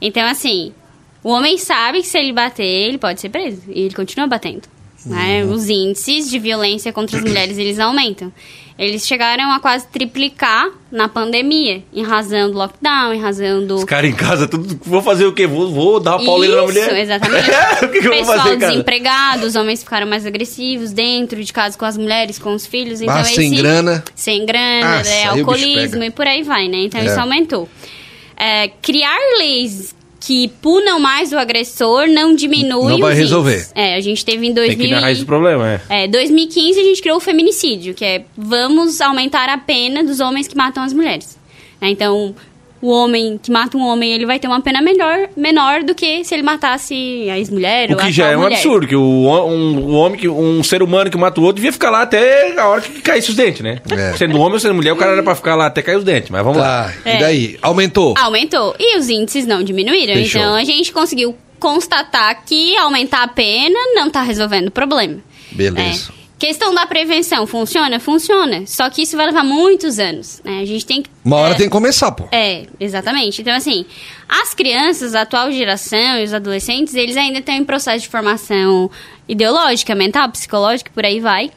Então, assim, o homem sabe que se ele bater, ele pode ser preso. E ele continua batendo. Né? Uhum. Os índices de violência contra as mulheres, eles aumentam. Eles chegaram a quase triplicar na pandemia, em razão do lockdown, em razão do... Os caras em casa, tudo, vou fazer o quê? Vou, vou dar uma pauleira na mulher? Isso, exatamente. o que, que eu vou Pessoal fazer, cara? desempregado, os homens ficaram mais agressivos dentro de casa com as mulheres, com os filhos. Então Ah, sem grana. Sem grana, Nossa, né, bicho alcoolismo e por aí vai, né? Então É. isso aumentou. É, criar leis que punam mais o agressor não diminui Não vai os índices. resolver. É, a gente teve em Tem 2000 que ir na raiz do problema, é. é, 2015 a gente criou o feminicídio, que é vamos aumentar a pena dos homens que matam as mulheres. Né, Então, o homem que mata um homem, ele vai ter uma pena melhor, menor do que se ele matasse a ex-mulher O ou a que já é um mulher. absurdo, que o, um, o homem, que, um ser humano que mata o outro devia ficar lá até a hora que caísse os dentes, né? É. Sendo homem ou sendo mulher, o cara era pra ficar lá até cair os dentes, mas vamos lá. Tá, É. e daí? Aumentou. Aumentou. E os índices não diminuíram. Fechou. Então, a gente conseguiu constatar que aumentar a pena não está resolvendo o problema. Beleza. É. Questão da prevenção, funciona? Funciona. Só que isso vai levar muitos anos. Né? A gente tem que. Uma hora é, tem que começar, pô. É, exatamente. Então, assim, as crianças, a atual geração e os adolescentes, eles ainda estão em processo de formação ideológica, mental, psicológica, por aí vai.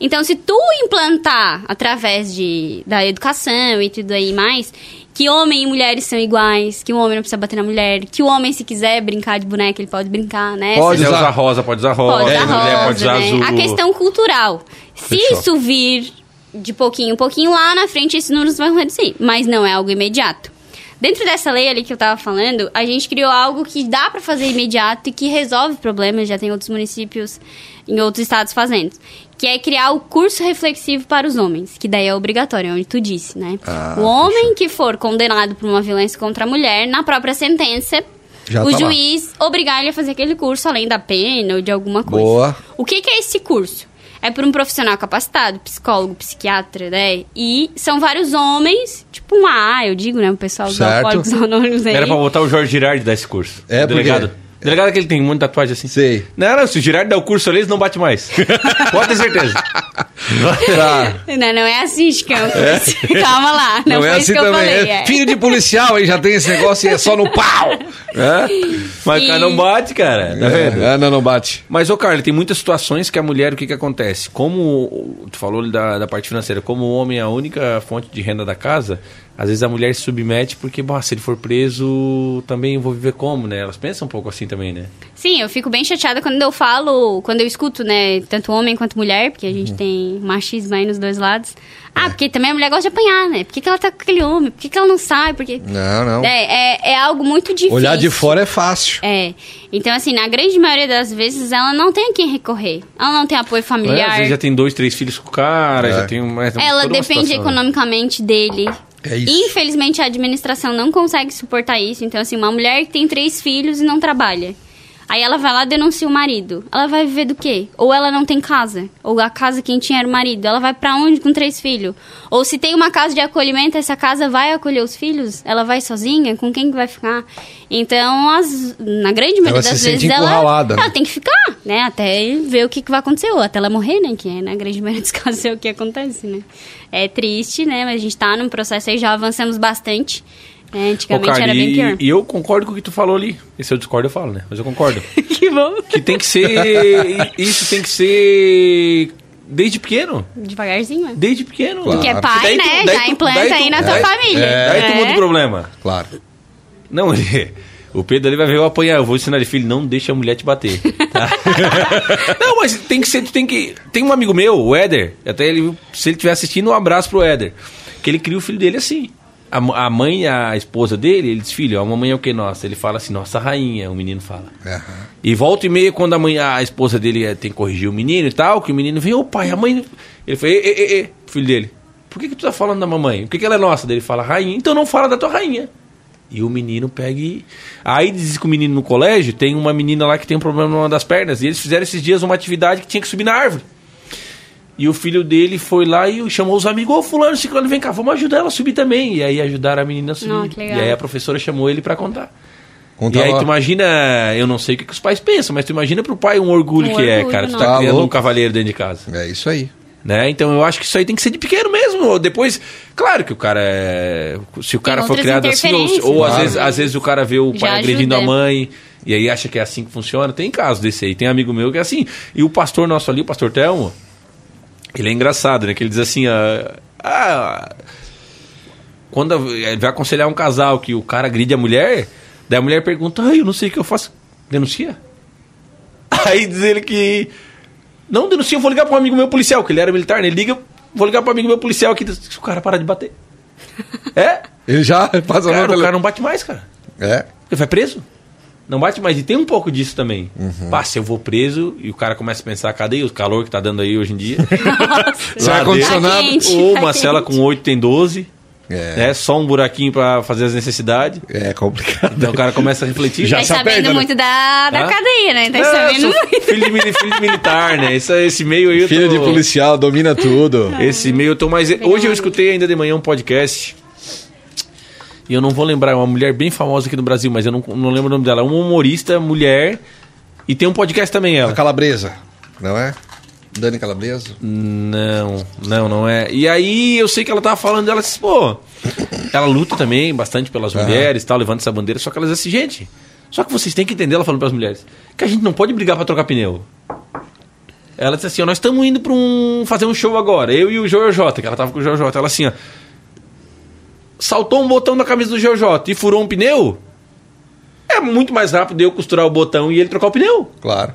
Então, se tu implantar através de, da educação e tudo aí mais, que homem e mulheres são iguais, que o homem não precisa bater na mulher, que o homem, se quiser brincar de boneca, ele pode brincar, né? Pode usar. usar rosa, pode usar rosa. Pode Se usar mulher rosa, pode usar né? azul. A questão cultural. Se Fechou. isso vir de pouquinho em pouquinho, lá na frente esses números vão reduzir. Mas não é algo imediato. Dentro dessa lei ali que eu tava falando, a gente criou algo que dá pra fazer imediato e que resolve problemas. Já tem outros municípios em outros estados fazendo. Que é criar o curso reflexivo para os homens. Que daí é obrigatório, onde tu disse, né? Ah, o homem que for condenado por uma violência contra a mulher, na própria sentença, Já o tá lá. juiz obrigar ele a fazer aquele curso além da pena ou de alguma coisa. Boa. O que, que é esse curso? É por um profissional capacitado, psicólogo, psiquiatra, né? E são vários homens, tipo um A, eu digo, né? O pessoal dos alcoólicos anônimos aí. Era pra botar o Jorge Girardi dar esse curso. É, o delegado. porque- Delegado que ele tem muita tatuagem assim. Sei. Não, não, se o Girardi der o curso ali, eles não bate mais. Pode ter certeza. Tá. Não, não é assim, Chicão. Calma lá, não, Não, é assim que eu também. falei. é. é. Filho de policial aí já tem esse negócio e é só no pau. É? Mas o cara não bate, cara. Tá vendo? É, não, não bate. Mas, ô Carlos, tem muitas situações que a mulher, o que que acontece? Como, tu falou ali da, da parte financeira, como o homem é a única fonte de renda da casa, às vezes a mulher se submete porque, bom, se ele for preso, também eu vou viver como, né? Elas pensam um pouco assim também, né? Sim, eu fico bem chateada quando eu falo, quando eu escuto, né, tanto homem quanto mulher, porque a Uhum. gente tem machismo aí nos dois lados. Ah, porque também a mulher gosta de apanhar, né? Por que, que ela tá com aquele homem? Por que, que ela não sai? Porque... Não, não. É, é, é algo muito difícil. Olhar de fora é fácil. É. Então, assim, na grande maioria das vezes, ela não tem a quem recorrer. Ela não tem apoio É, familiar. às vezes já tem dois, três filhos com o cara, É. já tem uma. Ela depende situação, né? economicamente dele. É. Infelizmente, a administração não consegue suportar isso. Então, assim, uma mulher que tem três filhos e não trabalha. Aí ela vai lá e denuncia o marido. Ela vai viver do quê? Ou ela não tem casa. Ou a casa quem tinha era o marido. Ela vai pra onde com três filhos? Ou se tem uma casa de acolhimento, essa casa vai acolher os filhos? Ela vai sozinha? Com quem que vai ficar? Então, as- na grande maioria Ela se das sente vezes, ela, né? ela tem que ficar, né? Até ver o que, que vai acontecer. Ou até ela morrer, né? Que é, na grande maioria dos casos é o que acontece, né? É triste, né? Mas a gente tá num processo aí, já avançamos bastante. Ô, Antigamente Carlos, era bem e, pior. e eu concordo com o que tu falou ali. E se eu discordo, eu falo, né? Mas eu concordo. que bom. que tem que ser. Isso tem que ser. Desde pequeno. Devagarzinho, né? Desde pequeno. Claro. Que é Porque pai, tu- né? daí já tu- implanta tu- aí na tua é, família. é. Daí tu muda o problema. Claro. Não, ele, o Pedro ali vai ver eu apanhar. Eu vou ensinar ele, filho, não deixa a mulher te bater. tá? não, mas tem que ser, tu tem que. Tem um amigo meu, o Éder, até ele, se ele estiver assistindo, um abraço pro Éder. Que ele cria o filho dele assim. A, a mãe, a esposa dele, ele diz, filho, a mamãe é o que nossa? Ele fala assim, nossa rainha, o menino fala. Aham. E volta e meia, quando a mãe, a esposa dele eh, tem que corrigir o menino e tal, que o menino vem, ô pai, a mãe. Ele fala, e, e, e, filho dele, por que, que tu tá falando da mamãe? Por que, que ela é nossa? Daí ele fala, rainha, então não fala da tua rainha. E o menino pega e. Aí diz que o menino no colégio tem uma menina lá que tem um problema numa das pernas. E eles fizeram esses dias uma atividade que tinha que subir na árvore. E o filho dele foi lá e chamou os amigos, ô fulano, ciclano, vem cá, vamos ajudar ela a subir também. E aí ajudaram a menina a subir. Não, que legal. E aí a professora chamou ele pra contar. Conta e aí lá. tu imagina, eu não sei o que, que os pais pensam, mas tu imagina pro pai um orgulho Um que é, orgulho, cara. Tu não. tá Tá criando um louco. cavaleiro dentro de casa. É isso aí. Né? Então eu acho que isso aí tem que ser de pequeno mesmo. Depois, claro que o cara é. Se o cara for outras criado assim, ou, ou interferências, às, vezes, às vezes o cara vê o Já pai agredindo a ajuda. mãe e aí acha que é assim que funciona. Tem caso desse aí. Tem amigo meu que é assim. E o pastor nosso ali, o pastor Telmo, ele é engraçado, né? Que ele diz assim: ah, ah, quando ele vai aconselhar um casal que o cara agride a mulher, daí a mulher pergunta: ai, eu não sei o que eu faço. Denuncia? Aí diz ele que. Não denuncia, eu vou ligar para um amigo meu policial, que ele era militar, né? Ele liga, vou ligar para um amigo meu policial aqui, o cara parar de bater. É? Ele já faz a Cara, o cara não bate mais, cara. É. Ele vai preso. Não bate mais. E tem um pouco disso também. Uhum. Pá, se eu vou preso e o cara começa a pensar, cadê o calor que tá dando aí hoje em dia? Sem Lá ar-condicionado. Tá quente. Ou Tá uma cela com 8 tem 12. É. Né? Só um buraquinho pra fazer as necessidades. É complicado. Então o cara começa a refletir. Já Tá se sabendo aperta, né? muito da, da Hã? cadeia, né? Tá eu sabendo muito. filho, de, filho de militar, né? Esse, esse meio aí eu Filho tô... de policial, domina tudo. Esse meio eu tô mais. Hoje eu escutei ainda de manhã um podcast. E eu não vou lembrar, é uma mulher bem famosa aqui no Brasil, mas eu não, não lembro o nome dela. É uma humorista, mulher. E tem um podcast também A ela. calabresa, não é? Dani Calabresa? Não, não, não é. E aí eu sei que ela tava falando dela, disse, pô, ela luta também bastante pelas Aham. mulheres, tal, levanta essa bandeira, só que ela diz assim, gente, só que vocês têm que entender, ela falando pras mulheres, que a gente não pode brigar pra trocar pneu. Ela disse assim, ó, nós estamos indo pra um fazer um show agora, eu e o Joel que ela tava com o Joel ela assim, ó, saltou um botão na camisa do Joel J e furou um pneu, é muito mais rápido eu costurar o botão e ele trocar o pneu Claro.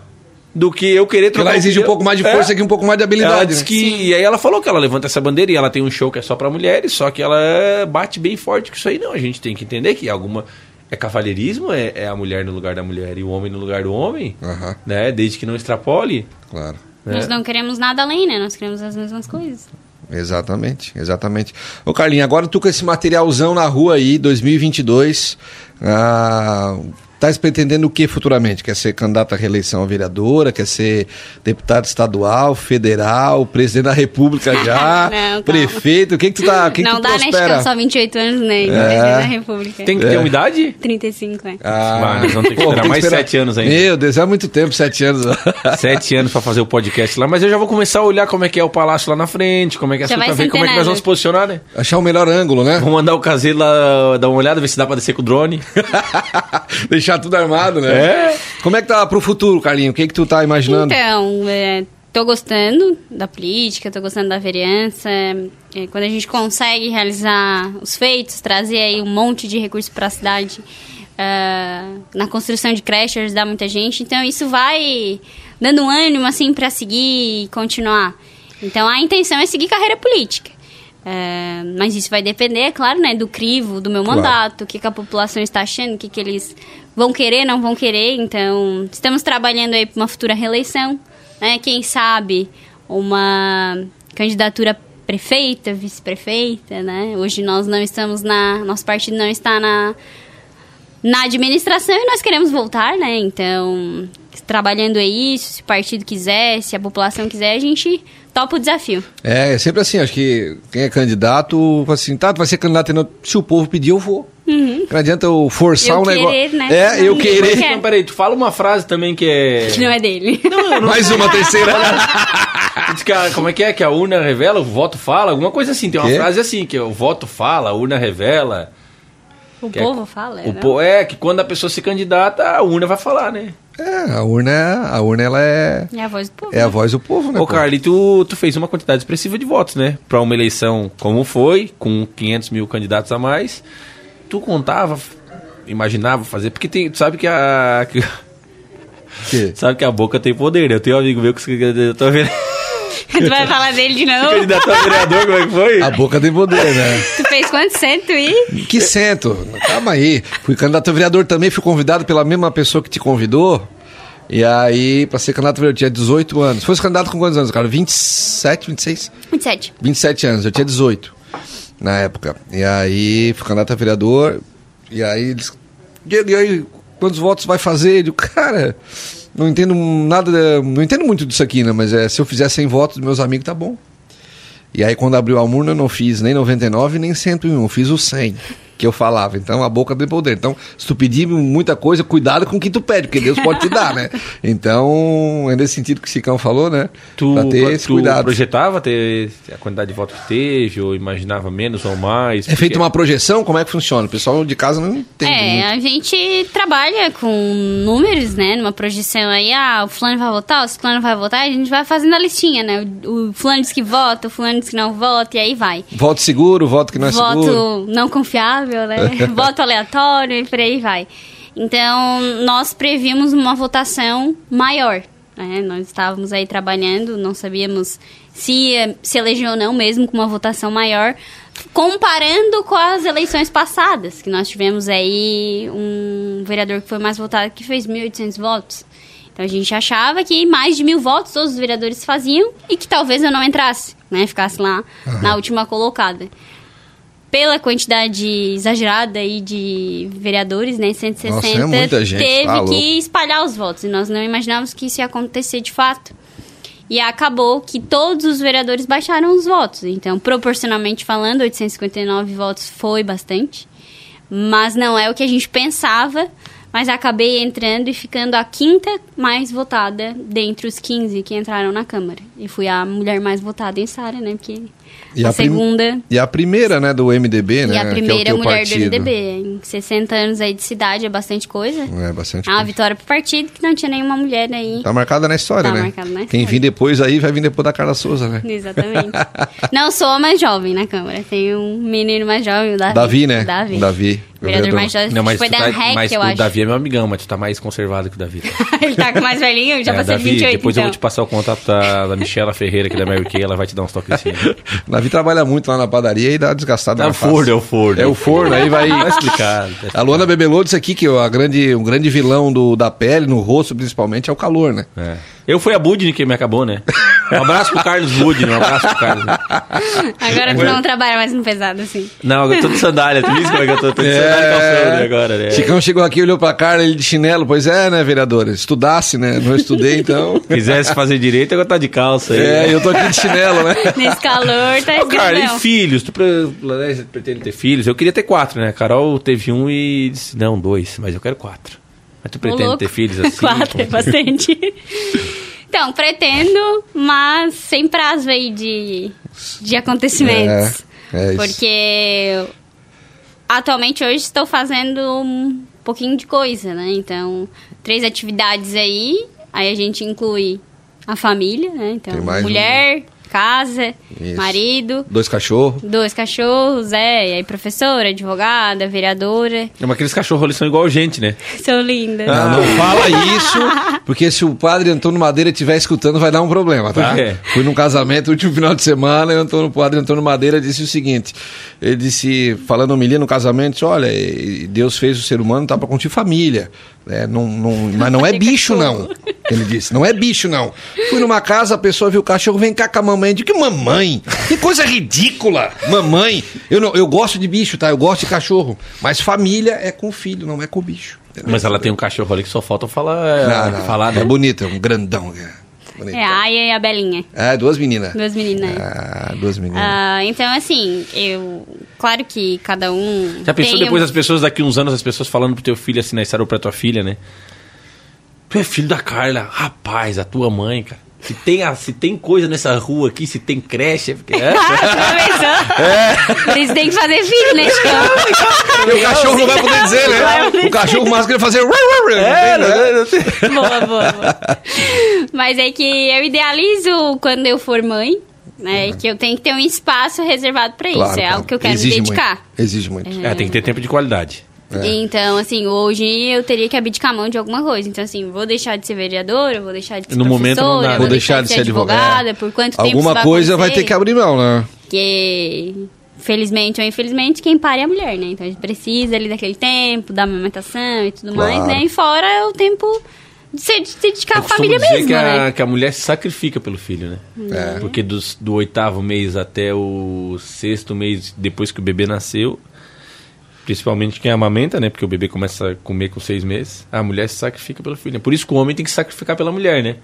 do que eu querer trocar ela o exige um pneu. pouco mais de É. força que um pouco mais de Ela habilidade. disse né? que. E aí ela falou que ela levanta essa bandeira e ela tem um show que é só pra mulheres, só que ela bate bem forte com isso aí. Não, a gente tem que entender que alguma. É cavalheirismo, é, é a mulher no lugar da mulher e o homem no lugar do homem, Aham, né? Desde que não extrapole. claro. né? Nós não queremos nada além, né? Nós queremos as mesmas coisas. Exatamente, exatamente. Ô Carlinhos, agora tu com esse materialzão na rua aí, 2022, ah, tá pretendendo o que futuramente? Quer ser candidato à reeleição a vereadora? Quer ser deputado estadual, federal, presidente da república já, Não, prefeito? O que que tu tá, que que não tu dá, né? Acho que eu só 28 anos, né? É. Presidente da República. Tem que ter uma idade? 35, né? Ah, Ah, vamos ter que pô, esperar mais sete anos ainda. Meu Deus, é muito tempo, sete anos. Sete anos pra fazer o podcast lá, mas eu já vou começar a olhar como é que é o palácio lá na frente, como é que é pra ver como é que nós vamos se posicionar, né? Achar o melhor ângulo, né? Vamos mandar o caseiro lá dar uma olhada, ver se dá pra descer com o drone. Deixar tudo armado, né? É. Como é que tá pro futuro, Carlinhos? O que que tu tá imaginando? Então, é, tô gostando da política, tô gostando da vereança. É, quando a gente consegue realizar os feitos, trazer aí um monte de recursos para a cidade, ah, na construção de creches, ajudar muita gente. Então, isso vai dando ânimo, assim, para seguir e continuar. Então, a intenção é seguir carreira política. É, mas isso vai depender, é claro, né, do crivo, do meu Claro. mandato, o que, que a população está achando, o que, que eles vão querer, não vão querer. Então, estamos trabalhando aí para uma futura reeleição, né? Quem sabe uma candidatura prefeita, vice-prefeita, né? Hoje nós não estamos na, nosso partido não está na na administração e nós queremos voltar, né? Então, trabalhando é isso, se o partido quiser, se a população quiser, a gente topa o desafio. É, é sempre assim, acho que quem é candidato, assim, tá, vai ser candidato, se o povo pedir, eu vou. Não adianta eu forçar Eu um negócio. querer, né? É, eu Não, querer. quer. Então, peraí, tu fala uma frase também que é. Que não é dele. Mais uma terceira. Que como é que é? Que a urna revela, o voto fala, alguma coisa assim. Tem uma Quê? frase assim, que o voto fala, a urna revela. O Que é- povo fala, o né? po- é, que quando a pessoa se candidata, a urna vai falar, né? é, a urna, é- a urna ela é, É a voz do povo. é a voz do povo, né? Ô? Carly, tu, tu fez uma quantidade expressiva de votos, né? Pra uma eleição como foi, com 500 mil candidatos a mais. Tu contava, imaginava fazer, porque tem, tu sabe que a. que- Que? sabe que a boca tem poder, né? Eu tenho um amigo meu que se candidatou a vere- tu vai falar dele de novo? candidatou a vereador, como é que foi? A boca tem poder, né? Tu fez quanto cento e... Que cento? Calma aí. Fui candidato a vereador também, fui convidado pela mesma pessoa que te convidou. E aí, pra ser candidato a vereador, eu tinha 18 anos. Fosse candidato com quantos anos, cara? 27, 26? 27. 27 anos, eu tinha 18 na época. E aí, fui candidato a vereador. E aí, eles. E aí, quantos votos vai fazer? Digo, cara, não entendo nada, não entendo muito disso aqui, né? Mas é, se eu fizer 100 votos dos meus amigos, tá bom. E aí, quando abriu a urna, eu não fiz nem 99 nem 101, eu fiz o 100. Que eu falava. Então a boca tem poder. Então, se tu pedir muita coisa, cuidado com o que tu pede, porque Deus pode te dar, né? Então, é nesse sentido que o Chicão falou, né? Tu, pra ter esse tu cuidado. projetava ter a quantidade de votos que teve, ou imaginava menos ou mais? É feita uma projeção? Como é que funciona? O pessoal de casa não entende É, muito. a gente trabalha com números, né? Numa projeção aí, ah, o fulano vai votar, o fulano vai votar, a gente vai fazendo a listinha, né? O, o fulano diz que vota, o fulano diz que não vota, e aí vai. Voto seguro, voto que não é voto seguro. não confiável, né? voto aleatório e por aí vai. Então, nós previmos uma votação maior. Né? Nós estávamos aí trabalhando, não sabíamos se se eleger ou não, mesmo com uma votação maior, comparando com as eleições passadas, que nós tivemos aí um vereador que foi mais votado que fez 1.800 votos. Então a gente achava que mais de mil votos todos os vereadores faziam e que talvez eu não entrasse, né? Ficasse lá na última colocada. Pela quantidade exagerada aí de vereadores, né? 160, Nossa, é muita gente, teve tá louco. que espalhar os votos. E nós não imaginávamos que isso ia acontecer de fato. E acabou que todos os vereadores baixaram os votos. Então, proporcionalmente falando, 859 votos foi bastante. Mas não é o que a gente pensava. Mas acabei entrando e ficando a quinta mais votada dentre os 15 que entraram na Câmara. E fui a mulher mais votada em Sara, né? Porque E a, a segunda E a primeira, né, do MDB, né? e a que é primeira teu mulher partido. do MDB. Em 60 anos aí de cidade é bastante coisa. É, bastante É uma coisa. vitória pro partido que não tinha nenhuma mulher aí. Tá marcada na história, Tá né? marcado na Quem história. vir depois aí vai vir depois da Carla Souza, né? Exatamente. Não sou a mais jovem na Câmara. Tem um menino mais jovem, o Davi. Davi, né? Davi. Davi. O vereador mais jovem Não, mas, foi da tá, REC, mas eu o acho. Davi é meu amigão, mas tu tá mais conservado que o Davi. Ele tá com mais velhinho, já É, passei de Davi, 28, depois eu então. vou te passar o contato da, da Michela Ferreira, que é da Mary Kay, ela vai te dar uns toquezinhos. Davi trabalha muito lá na padaria e dá desgastado É na o face. forno, é o forno. É o forno, aí vai... Tá explicado. A Luana Bebelô disse aqui que a grande, um grande vilão do, da pele, no rosto principalmente, é o calor, né? É. Eu fui a Budni que me acabou, né? Um abraço pro Carlos Budni, um abraço pro Carlos. Agora tu não trabalha mais no pesado, assim. Não, eu tô de sandália, tu viu como é que eu tô? Tô de sandália e calção né, agora, né? Chicão chegou aqui, olhou pra cara, ele de chinelo. Pois é, né, vereador? Estudasse, né? Não estudei, então... Quisesse fazer direito, agora tá de calça aí. É, eu tô aqui de chinelo, né? Nesse calor, tá Ô, cara, e filhos? Tu pretende ter filhos? Eu queria ter quatro, né? A Carol teve um e disse, não, dois, mas eu quero quatro. Mas tu pretende ter filhos assim? Quatro, é bastante. então, pretendo, mas sem prazo aí de, de acontecimentos. É, é isso. Porque atualmente hoje estou fazendo um pouquinho de coisa, né? Então, três atividades aí, aí a gente inclui a família, né? Então, mulher, casa, Isso. marido, Dois cachorros. dois cachorros, é, e aí professora, advogada, vereadora. É, mas aqueles cachorros eles são igual gente, né? Sou linda. Não, não fala isso, porque se o padre Antônio Madeira estiver escutando, vai dar um problema, tá? Por quê? Fui num casamento, último final de semana, e o, Antônio, o padre Antônio Madeira disse o seguinte: ele disse, falando homilia no casamento, disse, olha, Deus fez o ser humano, tá pra curtir família. né? não, não, mas não é bicho, não. Ele disse, não é bicho, não. Fui numa casa, a pessoa viu o cachorro, vem cá com a mamãe. Eu digo, que mamãe? Que coisa ridícula! Mamãe! Eu, não, eu gosto de bicho, tá? Eu gosto de cachorro. Mas família é com o filho, não é com o bicho. Mas ela tem um cachorro ali que só falta falar, Não, não. falar né? É bonito, é um grandão. É, bonito. É a Aya e a Belinha. É, duas meninas. Duas meninas. Ah, duas meninas. Ah, então, assim, eu. Claro que cada um. Já pensou tem depois um- as pessoas, daqui uns anos, as pessoas falando pro teu filho assim na história ou pra tua filha, né? Tu é filho da Carla. Rapaz, a tua mãe, cara. Se tem, a- se tem coisa nessa rua aqui, se tem creche, é porque... É. Por isso tem que fazer filho, né, Chico? E o cachorro não vai poder dizer, né? O cachorro mais queria fazer. É, Não tem, né? tem- boa, boa, boa. Mas é que eu idealizo quando eu for mãe, né? Que eu tenho que ter um espaço reservado pra isso. Claro, é claro. algo que eu quero Exige me dedicar. Muito. Exige muito. É, tem que ter tempo de qualidade. Então, assim, hoje eu teria que abdicar a mão de alguma coisa. Então, assim, vou deixar de ser vereadora, vou deixar de ser No momento não dá, né? vou deixar de ser advogada, é. por quanto tempo Alguma isso vai coisa vai acontecer? ter que abrir mão, né? Porque, felizmente ou infelizmente, quem para é a mulher, né? Então a gente precisa ali daquele tempo, da amamentação e tudo Claro. mais, né? E fora o tempo de se, de se dedicar à família dizer mesmo, que a, né? que a mulher se sacrifica pelo filho, né? É. Porque dos- do oitavo mês até o sexto mês, depois que o bebê nasceu, principalmente quem amamenta, né? Porque o bebê começa a comer com seis meses, a mulher se sacrifica pelo filho. Por isso que o homem tem que se sacrificar pela mulher, né?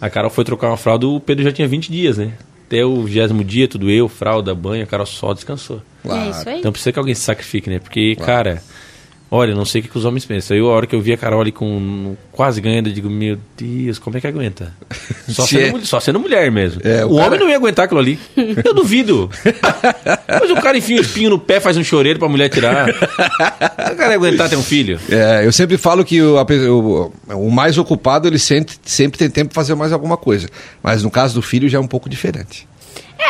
A Carol foi trocar uma fralda, o Pedro já tinha 20 dias, né? Até o vigésimo dia, tudo eu, fralda, banho, a Carol só descansou. Claro. É isso aí. Então precisa que alguém se sacrifique, né? Porque, cara, olha, não sei o que, que os homens pensam. Eu, a hora que eu vi a Carol ali com quase ganhando, eu digo, meu Deus, como é que aguenta? Só, Se sendo, é- só sendo mulher mesmo. É, o o cara- homem não ia aguentar aquilo ali. Eu duvido. Mas o cara enfia um espinho no pé, faz um choreiro pra mulher tirar. O cara ia aguentar ter um filho. É, eu sempre falo que o, a o- o mais ocupado, ele sempre, sempre tem tempo pra fazer mais alguma coisa. Mas no caso do filho já é um pouco diferente.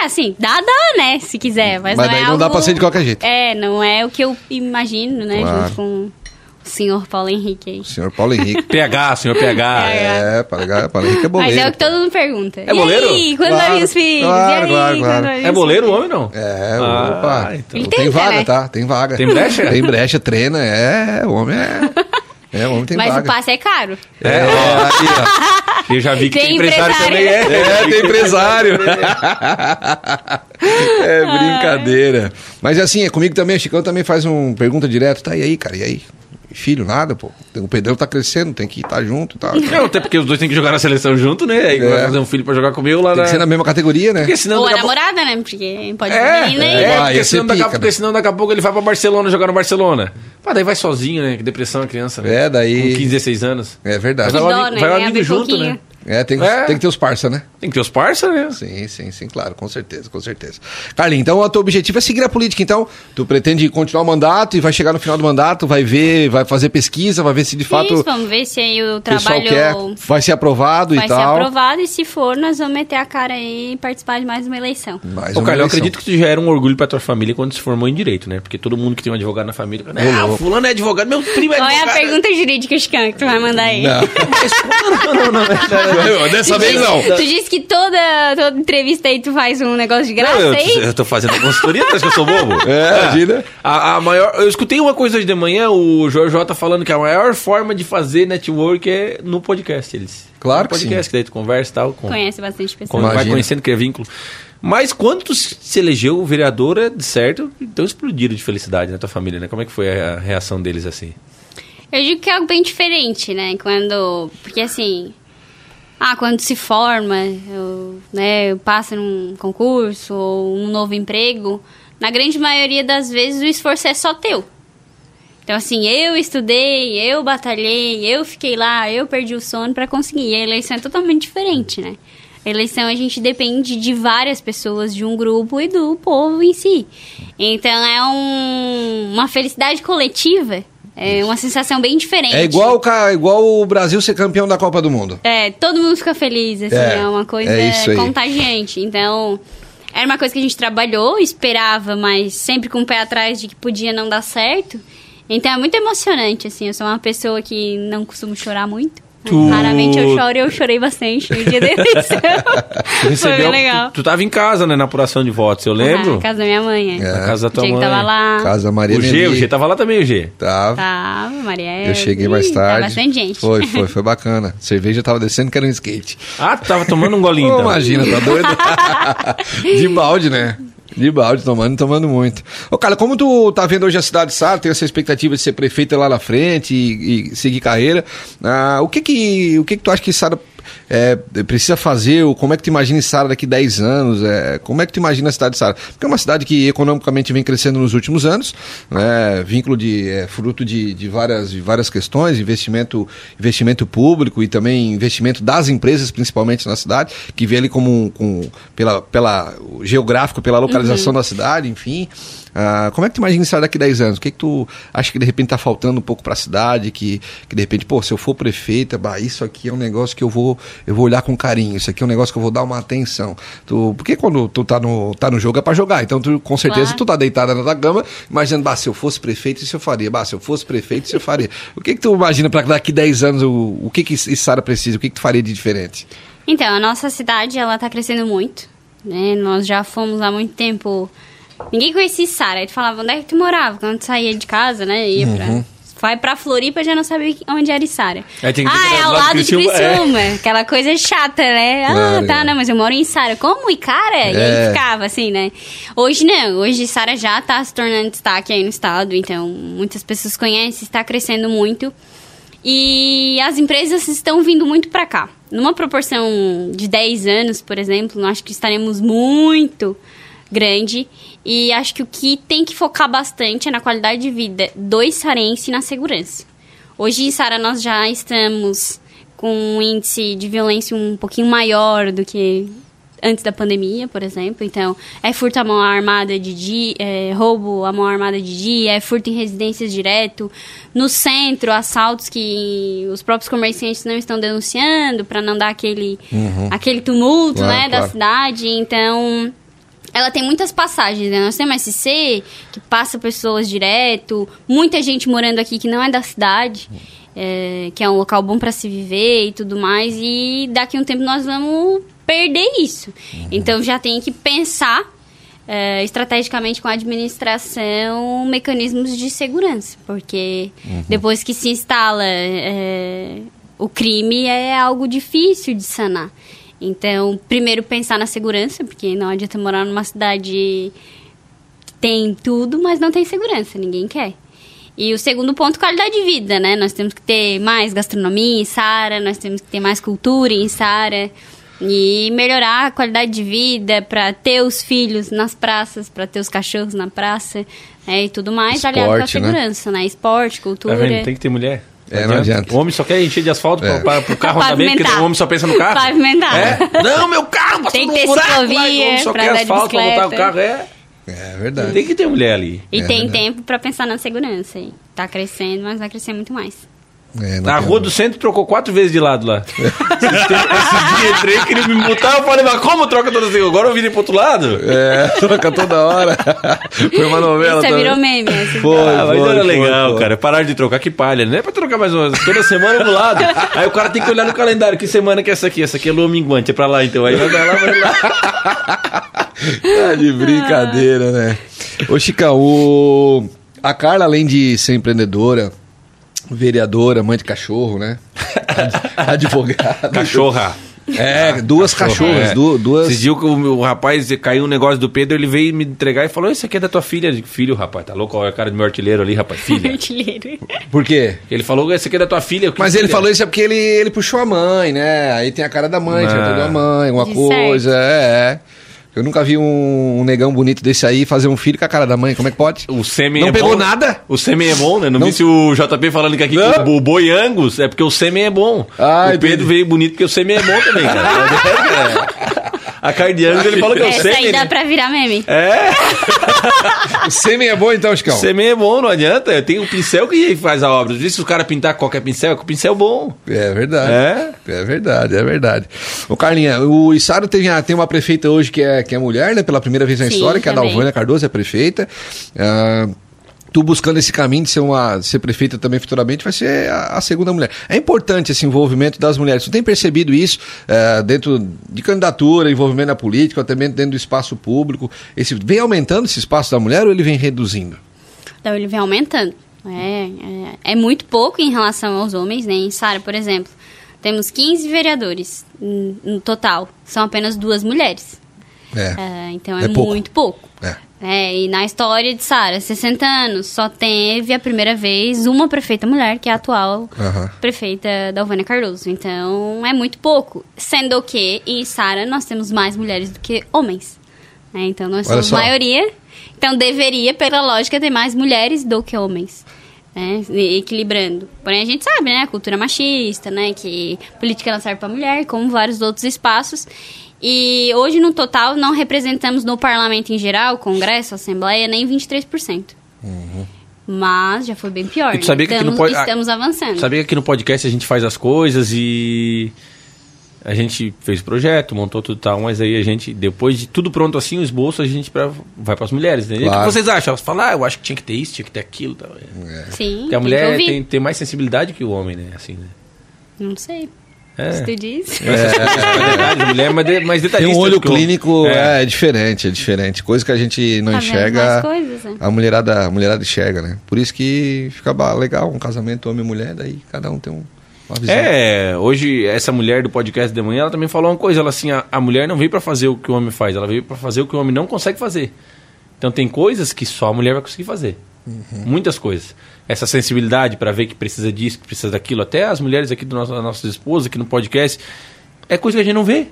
É, assim, dá, dá, né? Se quiser. Mas, Mas não daí é não dá algo- pra ser de qualquer jeito. É, não é o que eu imagino, né? Claro. Junto com o senhor Paulo Henrique aí. O senhor Paulo Henrique. PH, senhor PH. é, Paulo Henrique- Paulo Henrique é boleiro. Mas é o que todo mundo pergunta. É boleiro? E aí, quando Claro, vai vir os filhos? claro, e aí, claro, claro. É boleiro o homem, não? É, Ah, opa. então. Ele tem tenta, vaga, né? tá? Tem vaga. Tem brecha? Tem brecha, treina, é. O homem é. É, o homem tem Mas vaga. o passe é caro. É, ó, aí, ó. Eu já vi que tem, Tem empresário, empresário. também é. É, tem empresário. é brincadeira. Mas assim, é comigo também, o Chicão também faz um pergunta direto, tá? E aí, cara, e aí? Filho, nada, pô. O Pedrão tá crescendo, tem que estar junto e tal. Tem Não, até porque os dois têm que jogar na seleção junto, né? Aí É. vai fazer um filho pra jogar comigo lá na... que ser na mesma categoria, né? Porque senão Ou a daqui a pouco- namorada, né? Porque pode É, vir é, nem. É, porque, senão daqui, a- pica, porque né? senão daqui a pouco ele vai pra Barcelona jogar no Barcelona. Pá, daí vai sozinho, né? Que depressão a criança. né? É, daí- Com 15, 16 anos. É verdade. Vai Que o dó, amigo- né? vai o amigo junto, pouquinho. né? É, tem, É. tem que ter os parça, né? Tem que ter os parça, né? Sim, sim, sim, claro, com certeza, com certeza. Carlinhos, então o teu objetivo é seguir a política, então tu pretende continuar o mandato e vai chegar no final do mandato, vai ver, vai fazer pesquisa, vai ver se de fato Isso, vamos ver se aí o trabalho quer, vai ser aprovado vai e ser tal. aprovado. E se for, nós vamos meter a cara aí e participar de mais uma eleição. Mais Ô, uma Carlos, eu acredito que tu já era um orgulho pra tua família quando se formou em Direito, né? Porque todo mundo que tem um advogado na família... Ah, o fulano é advogado, meu primo é Qual é advogado. a pergunta jurídica, Scan, que tu vai mandar aí? Não. não, não, não, não. Dessa Tu vez disse- não. Tu disse que toda, toda entrevista aí tu faz um negócio de graça Não, eu, aí? eu tô fazendo consultoria, tu acha que eu sou bobo? É, imagina. A, a maior, eu escutei uma coisa hoje de manhã, o Jorge falando que a maior forma de fazer network é no podcast. Eles. Claro no que podcast, que daí tu conversa e tal. Com, Conhece bastante pessoas. com- vai conhecendo, cria vínculo. Mas quando tu se elegeu vereadora, de certo, então explodiram de felicidade na tua família, né? Como é que foi a reação deles assim? Eu digo que é algo bem diferente, né? Quando. Porque assim. Ah, quando se forma, eu, né, passa num concurso ou um novo emprego, na grande maioria das vezes o esforço é só teu. Então, assim, eu estudei, eu batalhei, eu fiquei lá, eu perdi o sono pra conseguir. E a eleição é totalmente diferente, né? A eleição a gente depende de várias pessoas, de um grupo e do povo em si. Então é um- uma felicidade coletiva, é uma sensação bem diferente. É igual, igual o Brasil ser campeão da Copa do Mundo. É, todo mundo fica feliz, assim, É, é, uma coisa é contagiante. Então, era uma coisa que a gente trabalhou, esperava, mas sempre com o pé atrás de que podia não dar certo. Então é muito emocionante, assim. Eu sou uma pessoa que não costumo chorar muito. Tu- Raramente eu choro e eu chorei bastante no dia da eleição. Tu Foi bem legal. Tu, tu tava em casa, né, na apuração de votos, eu lembro. Na casa da minha mãe. É. É. Na casa da tua Diego mãe. tava lá. Casa Maria O G, Nelly. o G tava lá também, o G. Tava. Tava, Maria. Eu cheguei mais tarde. Tava bastante gente. Foi, foi, foi bacana. Cerveja tava descendo que era um skate. Ah, tu tava tomando um golinho, então. imagina, tá doido? De balde, né? De balde, tomando, tomando muito. Ô, cara, como tu tá vendo hoje a cidade de Sara, tem essa expectativa de ser prefeita lá na frente e, e seguir carreira, ah, o que que, o que que tu acha que Sara é, precisa fazer, ou como é que tu imagina Sara daqui 10 anos, é, como é que tu imagina a cidade de Sara? Porque é uma cidade que economicamente vem crescendo nos últimos anos, né, vínculo de, é, fruto de, de, várias, de várias questões, investimento, investimento público e também investimento das empresas, principalmente na cidade, que vê ali como um, com, pela, pela geográfico, pela localização da cidade, enfim. Ah, como é que tu imagina isso daqui a 10 anos? O que, que tu acha que de repente tá faltando um pouco para a cidade? Que, que de repente, pô, se eu for prefeita, bah, isso aqui é um negócio que eu vou, eu vou olhar com carinho, isso aqui é um negócio que eu vou dar uma atenção. Tu, porque quando tu tá no, tá no jogo é para jogar, então tu, com certeza Claro. tu tá deitada na cama, imaginando, bah, se eu fosse prefeito, isso eu faria, bah, se eu fosse prefeito, isso eu faria. O que, que tu imagina para daqui a 10 anos, o, o que, que Sara precisa? O que, que tu faria de diferente? Então, a nossa cidade, ela tá crescendo muito, né? Nós já fomos há muito tempo... Ninguém conhecia Sara. Aí tu falava, onde é que tu morava? Quando tu saía de casa, né? Ia Uhum. pra... Vai pra Floripa, já não sabia onde era Sara. Ah, é ao do lado de Criciúma, é. Aquela coisa chata, né? Ah, Claro, tá, é. não, mas eu moro em Sara. Como? E cara? E É. aí ficava assim, né? Hoje não. Hoje Sara já tá se tornando destaque aí no estado. Então, muitas pessoas conhecem, está crescendo muito. E as empresas estão vindo muito para cá. Numa proporção de 10 anos, por exemplo, eu acho que estaremos muito grande. E acho que o que tem que focar bastante é na qualidade de vida do sarense e na segurança. Hoje em Sara nós já estamos com um índice de violência um pouquinho maior do que antes da pandemia, por exemplo. Então, é furto à mão armada de dia, é, roubo à mão armada de dia, é furto em residências direto. No centro, assaltos que os próprios comerciantes não estão denunciando para não dar aquele, uhum. aquele tumulto claro, né, claro. da cidade. Então, ela tem muitas passagens, né? Nós temos SC, que passa pessoas direto, muita gente morando aqui que não é da cidade, é, que é um local bom para se viver e tudo mais, e daqui a um tempo nós vamos perder isso. Uhum. Então já tem que pensar é, estrategicamente com a administração mecanismos de segurança, porque uhum. depois que se instala é, o crime é algo difícil de sanar. Então, primeiro pensar na segurança, porque não adianta morar numa cidade que tem tudo, mas não tem segurança, ninguém quer. E o segundo ponto, qualidade de vida, né? Nós temos que ter mais gastronomia em Sara, nós temos que ter mais cultura em Sara e melhorar a qualidade de vida para ter os filhos nas praças, para ter os cachorros na praça é, e tudo mais, Esporte, aliado com a né? segurança, né? né? Esporte, cultura. Tá Tem que ter mulher. É, não adianta. O homem só quer encher de asfalto é. para o carro andar bem, porque o homem só pensa no carro. Pavimentar. É? Não, meu carro Tem que ter buraco, ciclovia, o homem só quer asfalto para botar o carro. É. É verdade. Tem que ter mulher ali. E é tem verdade. tempo para pensar na segurança. Tá crescendo, mas vai crescer muito mais. É, Na rua do centro trocou quatro vezes de lado lá. esse, dia entrei, queria me mutar, eu falei, mas como troca todas as vezes? Agora eu virei pro outro lado? É, troca toda hora. Foi uma novela Isso também. virou meme. Assim. Foi, ah, mas foi, era foi, legal, foi. cara. Pararam de trocar, que palha. Não é pra trocar mais uma Toda semana um lado. Aí o cara tem que olhar no calendário. Que semana que é essa aqui? Essa aqui é lua minguante, é pra lá então. Aí vai lá, vai lá. tá de brincadeira, né? Ô, Chica, o... a Carla, além de ser empreendedora vereadora, mãe de cachorro, né? Advogada. Cachorra. É, duas cachorras, é. duas. Esse dia que o, o, rapaz caiu um negócio do Pedro, ele veio me entregar e falou: Isso aqui é da tua filha. Filho, rapaz, tá louco? Olha a cara do meu artilheiro ali, rapaz. Filha. artilheiro. Por quê? Ele falou: Isso aqui é da tua filha. Mas filha? ele falou isso é porque ele, ele puxou a mãe, né? Aí tem a cara da mãe, tinha da mãe, uma De coisa. Certo. É, é. Eu nunca vi um, um, negão bonito desse aí fazer um filho com a cara da mãe. Como é que pode? O sêmen Não é pegou bom. nada? O sêmen é bom, né? Não, Não... vi se o JP falando que aqui o boi Angus é porque o sêmen é bom. Ah, o Pedro veio bonito porque o sêmen é bom também, cara. A Cardianos, ele falou que é o sêmen. aí dá pra virar meme. É. o sêmen é bom então, Chicão? O sêmen é bom, não adianta. Tem o pincel que faz a obra. Se o cara pintar qualquer pincel, é com o pincel bom. É verdade. É? É verdade, é verdade. Ô, Carlinha, o Isaro tem, tem uma prefeita hoje que é, que é mulher, né? Pela primeira vez na Sim, história, que é a Dalvânia Cardoso, é prefeita. Uh, tu buscando esse caminho de ser uma ser prefeita também futuramente vai ser a, a, segunda mulher. É importante esse envolvimento das mulheres. Tu tem percebido isso é, dentro de candidatura, envolvimento na política, também dentro do espaço público? Esse vem aumentando esse espaço da mulher ou ele vem reduzindo? Não, ele vem aumentando. É, é, é muito pouco em relação aos homens, né? Em Sara, por exemplo, temos 15 vereadores no total. São apenas duas mulheres. É. é então é, é pouco. muito pouco. É. É, e na história de Sara, 60 anos, só teve a primeira vez uma prefeita mulher, que é a atual uhum. prefeita Dalvânia Cardoso. Então, é muito pouco. Sendo que em Sara nós temos mais mulheres do que homens. É, então, nós Olha somos só. maioria. Então, deveria, pela lógica, ter mais mulheres do que homens. Né, equilibrando. Porém, a gente sabe, né? A cultura machista, né? Que política não serve para mulher, como vários outros espaços. E hoje, no total, não representamos no parlamento em geral, Congresso, Assembleia, nem 23%. Uhum. Mas já foi bem pior. E tu sabia que estamos, aqui no estamos avançando. Sabia que aqui no podcast a gente faz as coisas e a gente fez o projeto, montou tudo e tal, mas aí a gente, depois de tudo pronto assim, o esboço, a gente pra, vai para as mulheres. Né? Claro. o que vocês acham? Elas falam, ah, eu acho que tinha que ter isso, tinha que ter aquilo. Tal. É. Sim. Porque a mulher tem, tem mais sensibilidade que o homem, né? Assim, né? Não sei. É. Tu diz. É, é, mulher, mas, de, mas Tem um olho clínico, é. é. diferente, é diferente. Coisa que a gente não tá enxerga, coisas, né? a, mulherada, a mulherada enxerga, né? Por isso que fica legal um casamento homem e mulher, daí cada um tem um, uma visão. É, hoje essa mulher do podcast de manhã, ela também falou uma coisa, ela assim, a, a mulher não veio para fazer o que o homem faz, ela veio para fazer o que o homem não consegue fazer. Então tem coisas que só a mulher vai conseguir fazer. Uhum. Muitas coisas essa sensibilidade para ver que precisa disso, que precisa daquilo. Até as mulheres aqui do nosso, nossas esposas, aqui no podcast, é coisa que a gente não vê.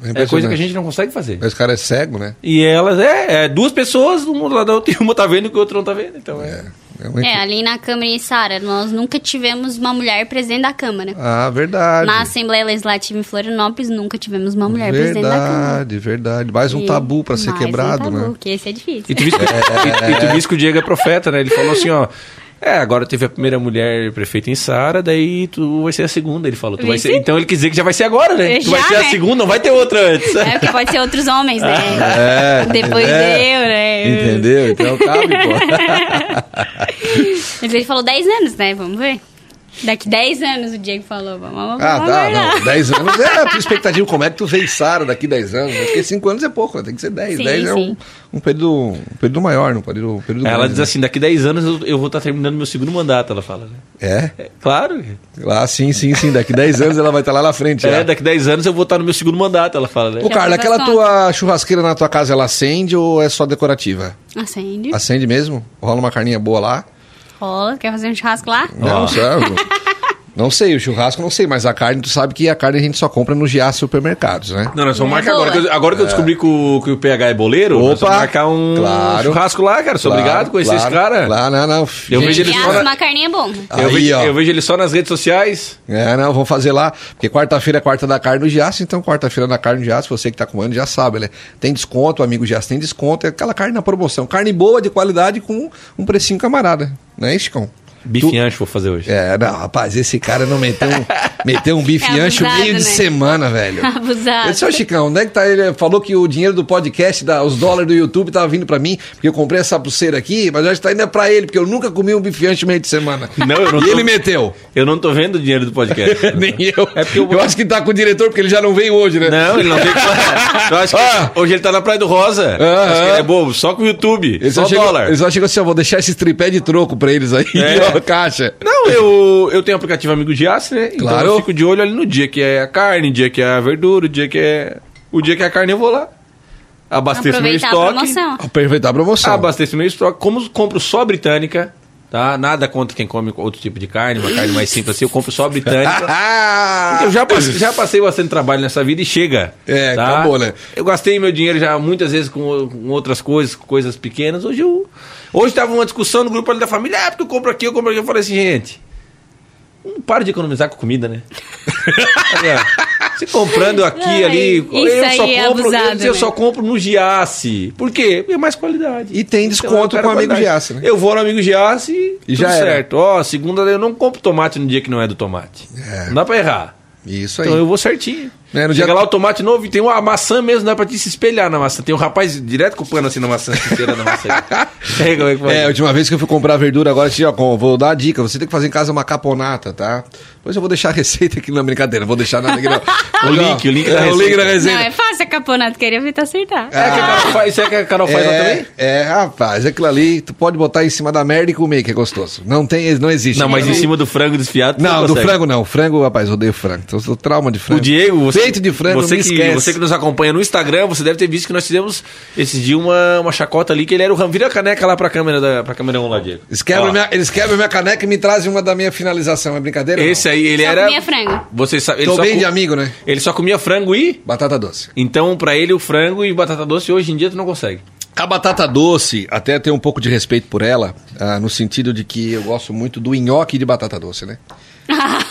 É impressionante. coisa que a gente não consegue fazer. Esse cara é cego, né? E elas, é, é duas pessoas, uma do lado da outra, e uma tá vendo que o outro não tá vendo. Então é. É uma É, equipe. ali na Câmara em Sara, nós nunca tivemos uma mulher presidente da Câmara. Ah, verdade. Na Assembleia Legislativa em Florianópolis, nunca tivemos uma mulher presidente da Câmara. Verdade, verdade. Mais um E tabu pra ser mais um quebrado, tabu, né? Porque esse é difícil. E tu viste e- e tu viste que o Diego é profeta, né? Ele falou assim, ó. É, agora teve a primeira mulher prefeita em Sara, daí tu vai ser a segunda, ele falou. Tu vai ser, então ele quis dizer que já vai ser agora, né? tu vai Já, ser a né? segunda, não vai ter outra antes. É, porque pode ser outros homens, né? É, Depois é. eu, né? Entendeu? Então cabe, pô. Mas ele falou 10 anos, né? Vamos ver. Daqui 10 anos o Diego falou. Vamos, vamos Ah, tá, aguardar. não. 10 anos é a tua expectativa. Como é que tu vê Sara daqui 10 anos? Porque 5 anos é pouco, né? Tem que ser 10. Sim, 10 é um, um período, um período maior, um período, um período Ela grande, diz né? assim, daqui 10 anos eu, eu vou estar terminando meu segundo mandato, ela fala, né? É? É, claro. Ah, sim, sim, sim. Daqui 10 anos ela vai estar lá na frente. É, já. daqui 10 anos eu vou estar no meu segundo mandato, ela fala, né? Ô, Carla, aquela tua churrasqueira na tua casa, ela acende ou é só decorativa? Acende. Acende mesmo? Rola uma carninha boa lá? Rola. Quer fazer um churrasco lá? Não, Ó. Não sei, o churrasco não sei, mas a carne, tu sabe que a carne a gente só compra nos GA supermercados, né? Não, nós vamos É marcar agora. que eu- Agora que eu descobri que o, que o PH é boleiro, nós Opa, vamos marcar um claro. churrasco lá, cara. Sou obrigado a conhecer esse cara. Claro, não, não. Eu Gente, vejo ele só na- uma carninha é bom. Eu, Aí, vejo, eu vejo ele só nas redes sociais. É, não, vamos fazer lá. Porque quarta-feira é quarta da carne do Giaço, então quarta-feira na carne do Giaço, você que tá comendo já sabe, né? Tem desconto, amigo Giaço, tem desconto, é aquela carne na promoção. Carne boa, de qualidade, com um precinho camarada. Não é isso, Chicão? Bife Tu- ancho vou fazer hoje. É, não, rapaz, esse cara não meteu um, meteu um bife É ancho abusado, meio de né? semana, velho. Abusado. Eu disse, ô Chicão, onde é que tá ele? Falou que o dinheiro do podcast, da, os dólares do YouTube tava vindo pra mim, porque eu comprei essa pulseira aqui, mas eu acho que tá indo é pra ele, porque eu nunca comi um bife ancho meio de semana. Não, eu não e tô- ele meteu. Eu não tô vendo o dinheiro do podcast. Nem eu. É porque eu- eu... acho que tá com o diretor, porque ele já não veio hoje, né? Não, ele não tem que Eu acho que Ah. hoje ele tá na Praia do Rosa. Aham. Acho que ele é bobo, só com o YouTube. Eles só só, chegam, dólar. eles só chegam assim, ó, vou deixar esse tripé de troco pra eles aí, É. caixa. Não, eu, eu tenho aplicativo Amigo de Aço, né? Então Claro. eu fico de olho ali no dia que é a carne, dia que é a verdura, o dia que é. O dia que é a carne eu vou lá. Abasteço meu Aproveitar a estoque. promoção. Aproveitar a promoção. Abasteço meu estoque. Como compro só britânica, tá? Nada contra quem come outro tipo de carne, uma carne mais simples assim, eu compro só britânica. Ah! Eu já passei, já passei bastante trabalho nessa vida e chega. É, tá? acabou, né? Eu gastei meu dinheiro já muitas vezes com, com outras coisas, com coisas pequenas. Hoje eu. Hoje tava uma discussão no grupo ali da família, ah, porque eu compro aqui, eu compro aqui. Eu falei assim, gente. Não para de economizar com comida, né? Olha, Se comprando aqui, Ai, ali, eu só é compro, abusado, eu, eu né? só compro no Giasse. Por quê? Porque é mais qualidade. E tem Então, desconto eu quero com o amigo. Giasse, né? Eu vou no amigo Giasse e, tudo já certo. Ó, segunda eu não compro tomate no dia que não é do tomate. É. Não dá pra errar. Isso aí. Então eu vou certinho. É, no Chega dia- lá o tomate novo e tem uma maçã mesmo, dá pra te se espelhar na maçã. Tem um rapaz direto com o pano assim na maçã, cheirando a maçã. É, como é que? É, a última vez que eu fui comprar verdura, agora assim, ó, com- vou dar a dica. Você tem que fazer em casa uma caponata, tá? Depois eu vou deixar a receita aqui na brincadeira, vou deixar nada aqui não. O link, o link da é, o link receita. da Não, receita. é fácil a caponato. Queria ver tu acertar. É que a Carol faz, isso é que a Carol faz lá É, também? é, rapaz, aquilo ali, tu pode botar em cima da merda e comer, que é gostoso. Não tem, não existe. Não, mas em cima do frango desfiado. tu Não, do frango não. Frango, rapaz, eu odeio frango. Tô, tô trauma de frango. O Diego, você, Peito de frango, você me que, esquece. você que nos acompanha no Instagram, você deve ter visto que nós fizemos esses dias uma, uma chacota ali, que ele era o ram. Vira a caneca lá pra câmera, da, pra câmera 1 lá, Diego. Eles quebram, minha, eles quebram minha caneca e me trazem uma da minha finalização. É brincadeira? não? Esse aí, ele Só era. comia frango. Você sabe, ele Tô só, bem co- de amigo, né? ele só comia frango e. Batata doce. Então, pra ele, o frango e batata doce hoje em dia tu não consegue. A batata doce, até tenho um pouco de respeito por ela, ah, no sentido de que eu gosto muito do nhoque de batata doce, né?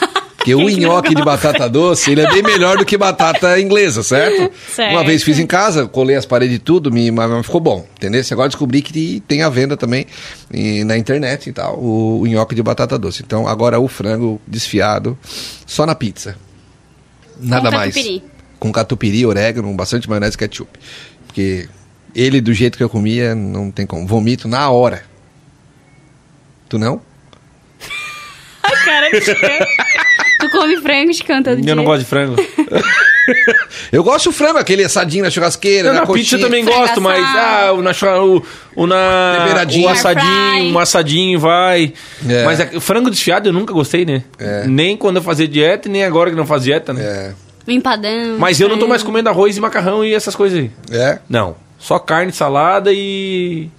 Porque o nhoque de batata doce, ele é bem melhor do que batata inglesa, certo? Certo. Uma vez fiz em casa, colei as paredes e tudo, me, mas ficou bom, entendeu? Agora descobri que tem a venda também e, na internet e tal, o, o nhoque de batata doce. Então agora o frango desfiado, só na pizza. Nada mais. catupiry. Com catupiry, orégano, bastante maionese e ketchup. Porque ele, do jeito que eu comia, não tem como. Vomito na hora. Tu não? Ai, cara, estranho. Tu come frango de canto todo dia. Eu não gosto de frango. Eu gosto do frango, aquele assadinho na churrasqueira, Eu na, na pizza coxinha. também Frango gosto, mas ah, o, na, o, o na o assadinho, um assadinho vai. É. Mas a- o frango desfiado eu nunca gostei, né? É. Nem quando eu fazia dieta, nem agora que não faz dieta, né? É. Empadão. Mas eu não tô mais comendo arroz e macarrão e essas coisas aí. É. Não. Só carne, salada e.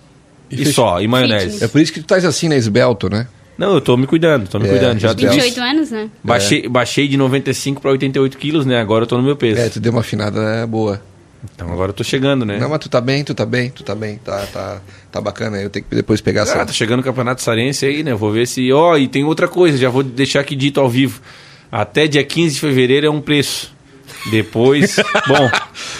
E, fech- só, e maionese. Fitness. É por isso que tu estás assim, né? Esbelto, né? Não, eu tô me cuidando, tô me É, cuidando. Já os Belos. 28 anos, né? baixei, baixei de 95 pra 88 quilos, né? Agora eu tô no meu peso. É, tu deu uma afinada né? boa. Então agora eu tô chegando, né? Não, mas tu tá bem, tu tá bem, tu tá bem, tá, tá, tá bacana. Eu tenho que depois pegar Ah, essa. tá chegando o Campeonato Sarense aí, né? Vou ver se. Ó, e tem outra coisa, já vou deixar aqui dito ao vivo. Até dia 15 de fevereiro é um preço. Depois. bom.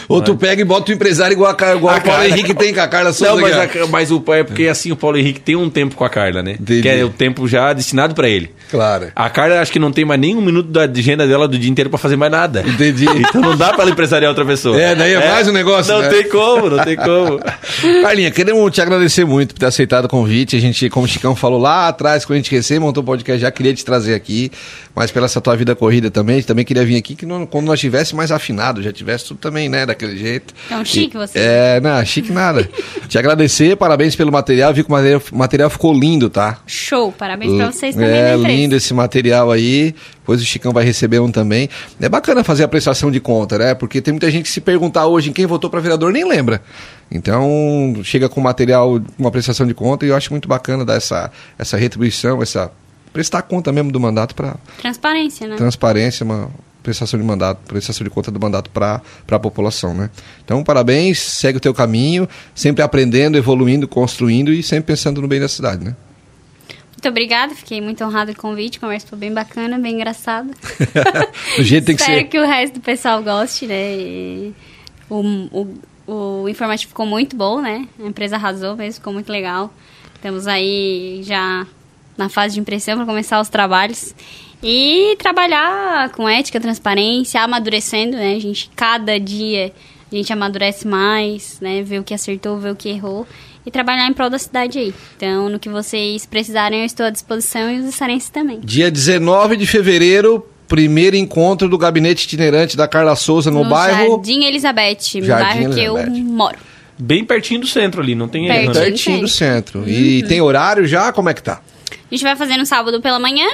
Ou tu pega e bota o empresário igual, a, igual A o Paulo Carla. Henrique tem com a Carla Souza. Não, mas, a- mas o é porque assim o Paulo Henrique tem um tempo com a Carla, né? Entendi. Que é o tempo já destinado pra ele. Claro. A Carla acho que não tem mais nem um minuto da agenda dela do dia inteiro pra fazer mais nada. Entendi. Então não dá pra ela empresariar outra pessoa. É, daí é mais um negócio, Não né? tem como, não tem como. Carlinha, queremos te agradecer muito por ter aceitado o convite. A gente, como o Chicão falou lá atrás, quando a gente recém montou o podcast, já queria te trazer aqui, mas pela essa tua vida corrida também, também queria vir aqui que não- quando nós tivesse mais afinado, já tivesse tudo também, né, daquele jeito. É um chique E- você. É, não, chique nada. te agradecer, parabéns pelo material, vi que o material, material ficou lindo, tá? Show, parabéns pra vocês também É empresa. lindo esse material aí. Depois o Chicão vai receber um também. É bacana fazer a prestação de conta, né? Porque tem muita gente que se perguntar hoje em quem votou para vereador nem lembra. Então, chega com material, uma prestação de conta e eu acho muito bacana dar essa, essa retribuição, essa prestar conta mesmo do mandato para Transparência, né? transparência, uma prestação de mandato, prestação de conta do mandato para a população, né? Então, parabéns, segue o teu caminho, sempre aprendendo, evoluindo, construindo e sempre pensando no bem da cidade, né? Muito obrigada, fiquei muito honrada com o convite. Conversa foi bem bacana, bem engraçada. Do jeito tem que Espero ser. que o resto do pessoal goste, né? E o, o, o informativo ficou muito bom, né? A empresa arrasou mesmo, ficou muito legal. Estamos aí já na fase de impressão para começar os trabalhos. E trabalhar com ética, transparência, amadurecendo, né? A gente, cada dia, a gente amadurece mais, né? Ver o que acertou, ver o que errou. E trabalhar em prol da cidade aí. Então, no que vocês precisarem, eu estou à disposição e os sarenses também. Dia 19 de fevereiro, primeiro encontro do gabinete itinerante da Carla Souza no, bairro. Jardim Elizabeth, no Jardim bairro que eu Elizabeth. moro. Bem pertinho do centro ali, não tem erro, Pertinho. né? Pertinho do centro. E tem horário já? Como é que tá? A gente vai fazer no sábado pela manhã,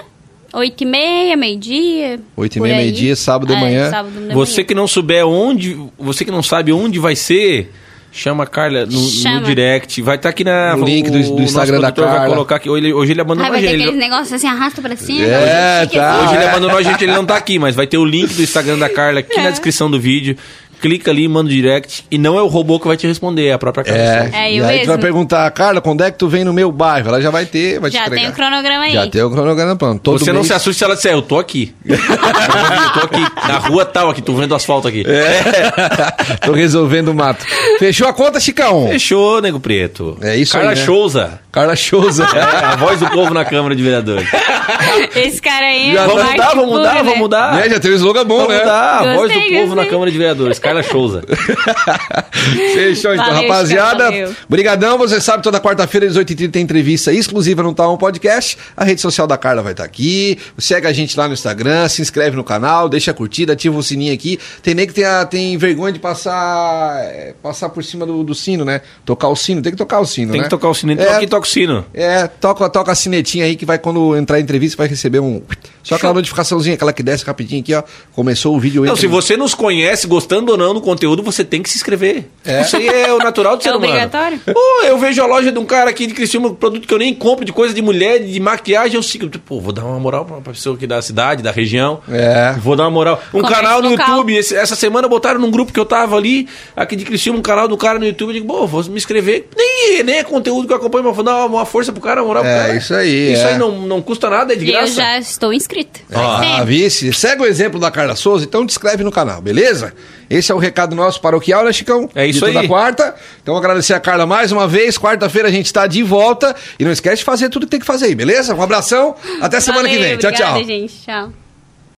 8 e meia, meio-dia. 8 e meia, meio-dia, sábado de É, manhã. sábado de Você manhã. que não souber onde, você que não sabe onde vai ser, chama a Carla no, no Chama. direct. Vai estar aqui na O link do- do Instagram da produtor vai Carla. colocar aqui. Hoje ele, hoje ele abandonou Ai, vai a ter gente. aqueles Ele, negócios assim, arrasta pra cima. É, tá. hoje ele abandonou a gente, ele não tá aqui, mas vai ter o link do Instagram da Carla aqui É. na descrição do vídeo. Clica ali, manda o direct. E não é o robô que vai te responder, é a própria Carla. É, É, e eu aí tu vai mesmo. perguntar, Carla, quando é que tu vem no meu bairro? Ela já vai ter, vai te Já entregar. tem o cronograma aí. Já tem o cronograma pronto. Todo Você não mês- se assuste se ela disser, eu tô aqui. eu tô aqui, na rua tal, aqui, tô vendo o asfalto aqui. Tô resolvendo o mato. Fechou a conta, Chicão? Fechou, nego preto. É isso Carla aí, né? Souza. Carla Souza. É, a voz do povo na Câmara de Vereadores. Esse cara aí Já é Vamos parte mudar, vamos mudar, né? vamos mudar. Né, já tem um slogan bom, Vamos né? mudar, a voz do Gostei, povo na gostei. Câmara de Vereadores. Carla Souza. Fechou então, Valeu, rapaziada. Chicão, valeu. Brigadão, você sabe, toda quarta-feira, às 8h30, tem entrevista exclusiva no Tá Um Podcast. A rede social da Carla vai estar aqui. Segue a gente lá no Instagram, se inscreve no canal, deixa a curtida, ativa o sininho aqui. Tem nem que tem, a- tem vergonha de passar é, passar por cima do, do sino, né? Tocar o sino, tem que tocar o sino, Tem né? que tocar o sino. Então É, aqui toca o sino. É, toca, toca a sinetinha aí que vai, quando entrar em entrevista, vai receber um. Só aquela notificaçãozinha, aquela que desce rapidinho aqui, ó. Começou o vídeo Não, se você nos conhece, gostando ou não do conteúdo, você tem que se inscrever. Isso aí é o natural do ser humano. obrigatório? Pô, eu vejo a loja de um cara aqui de Criciúma, produto que eu nem compro, de coisa de mulher, de maquiagem, eu sigo. Pô, vou dar uma moral pra, pessoa aqui da cidade, da região. É. Vou dar uma moral. Um Comércio canal no local. YouTube. esse- essa semana botaram num grupo que eu tava ali, aqui de Criciúma, um canal do cara no YouTube. Eu digo, pô, vou me inscrever. Nem, nem é conteúdo que eu acompanho, mas vou dar uma, força pro cara, uma moral pro É, cara. isso aí, Isso é. aí não, não custa nada, é de Eu graça. já estou inscrita. Ah, vice. Segue o exemplo da Carla Souza, então te inscreve no canal, beleza? Esse é o recado nosso paroquial, né, Chicão? É isso de toda aí. quarta. Então agradecer a Carla mais uma vez. Quarta-feira a gente está de volta. E não esquece de fazer tudo que tem que fazer aí, beleza? Um abração. Até semana que Valeu, vem. Tchau, obrigada, tchau. gente. Tchau.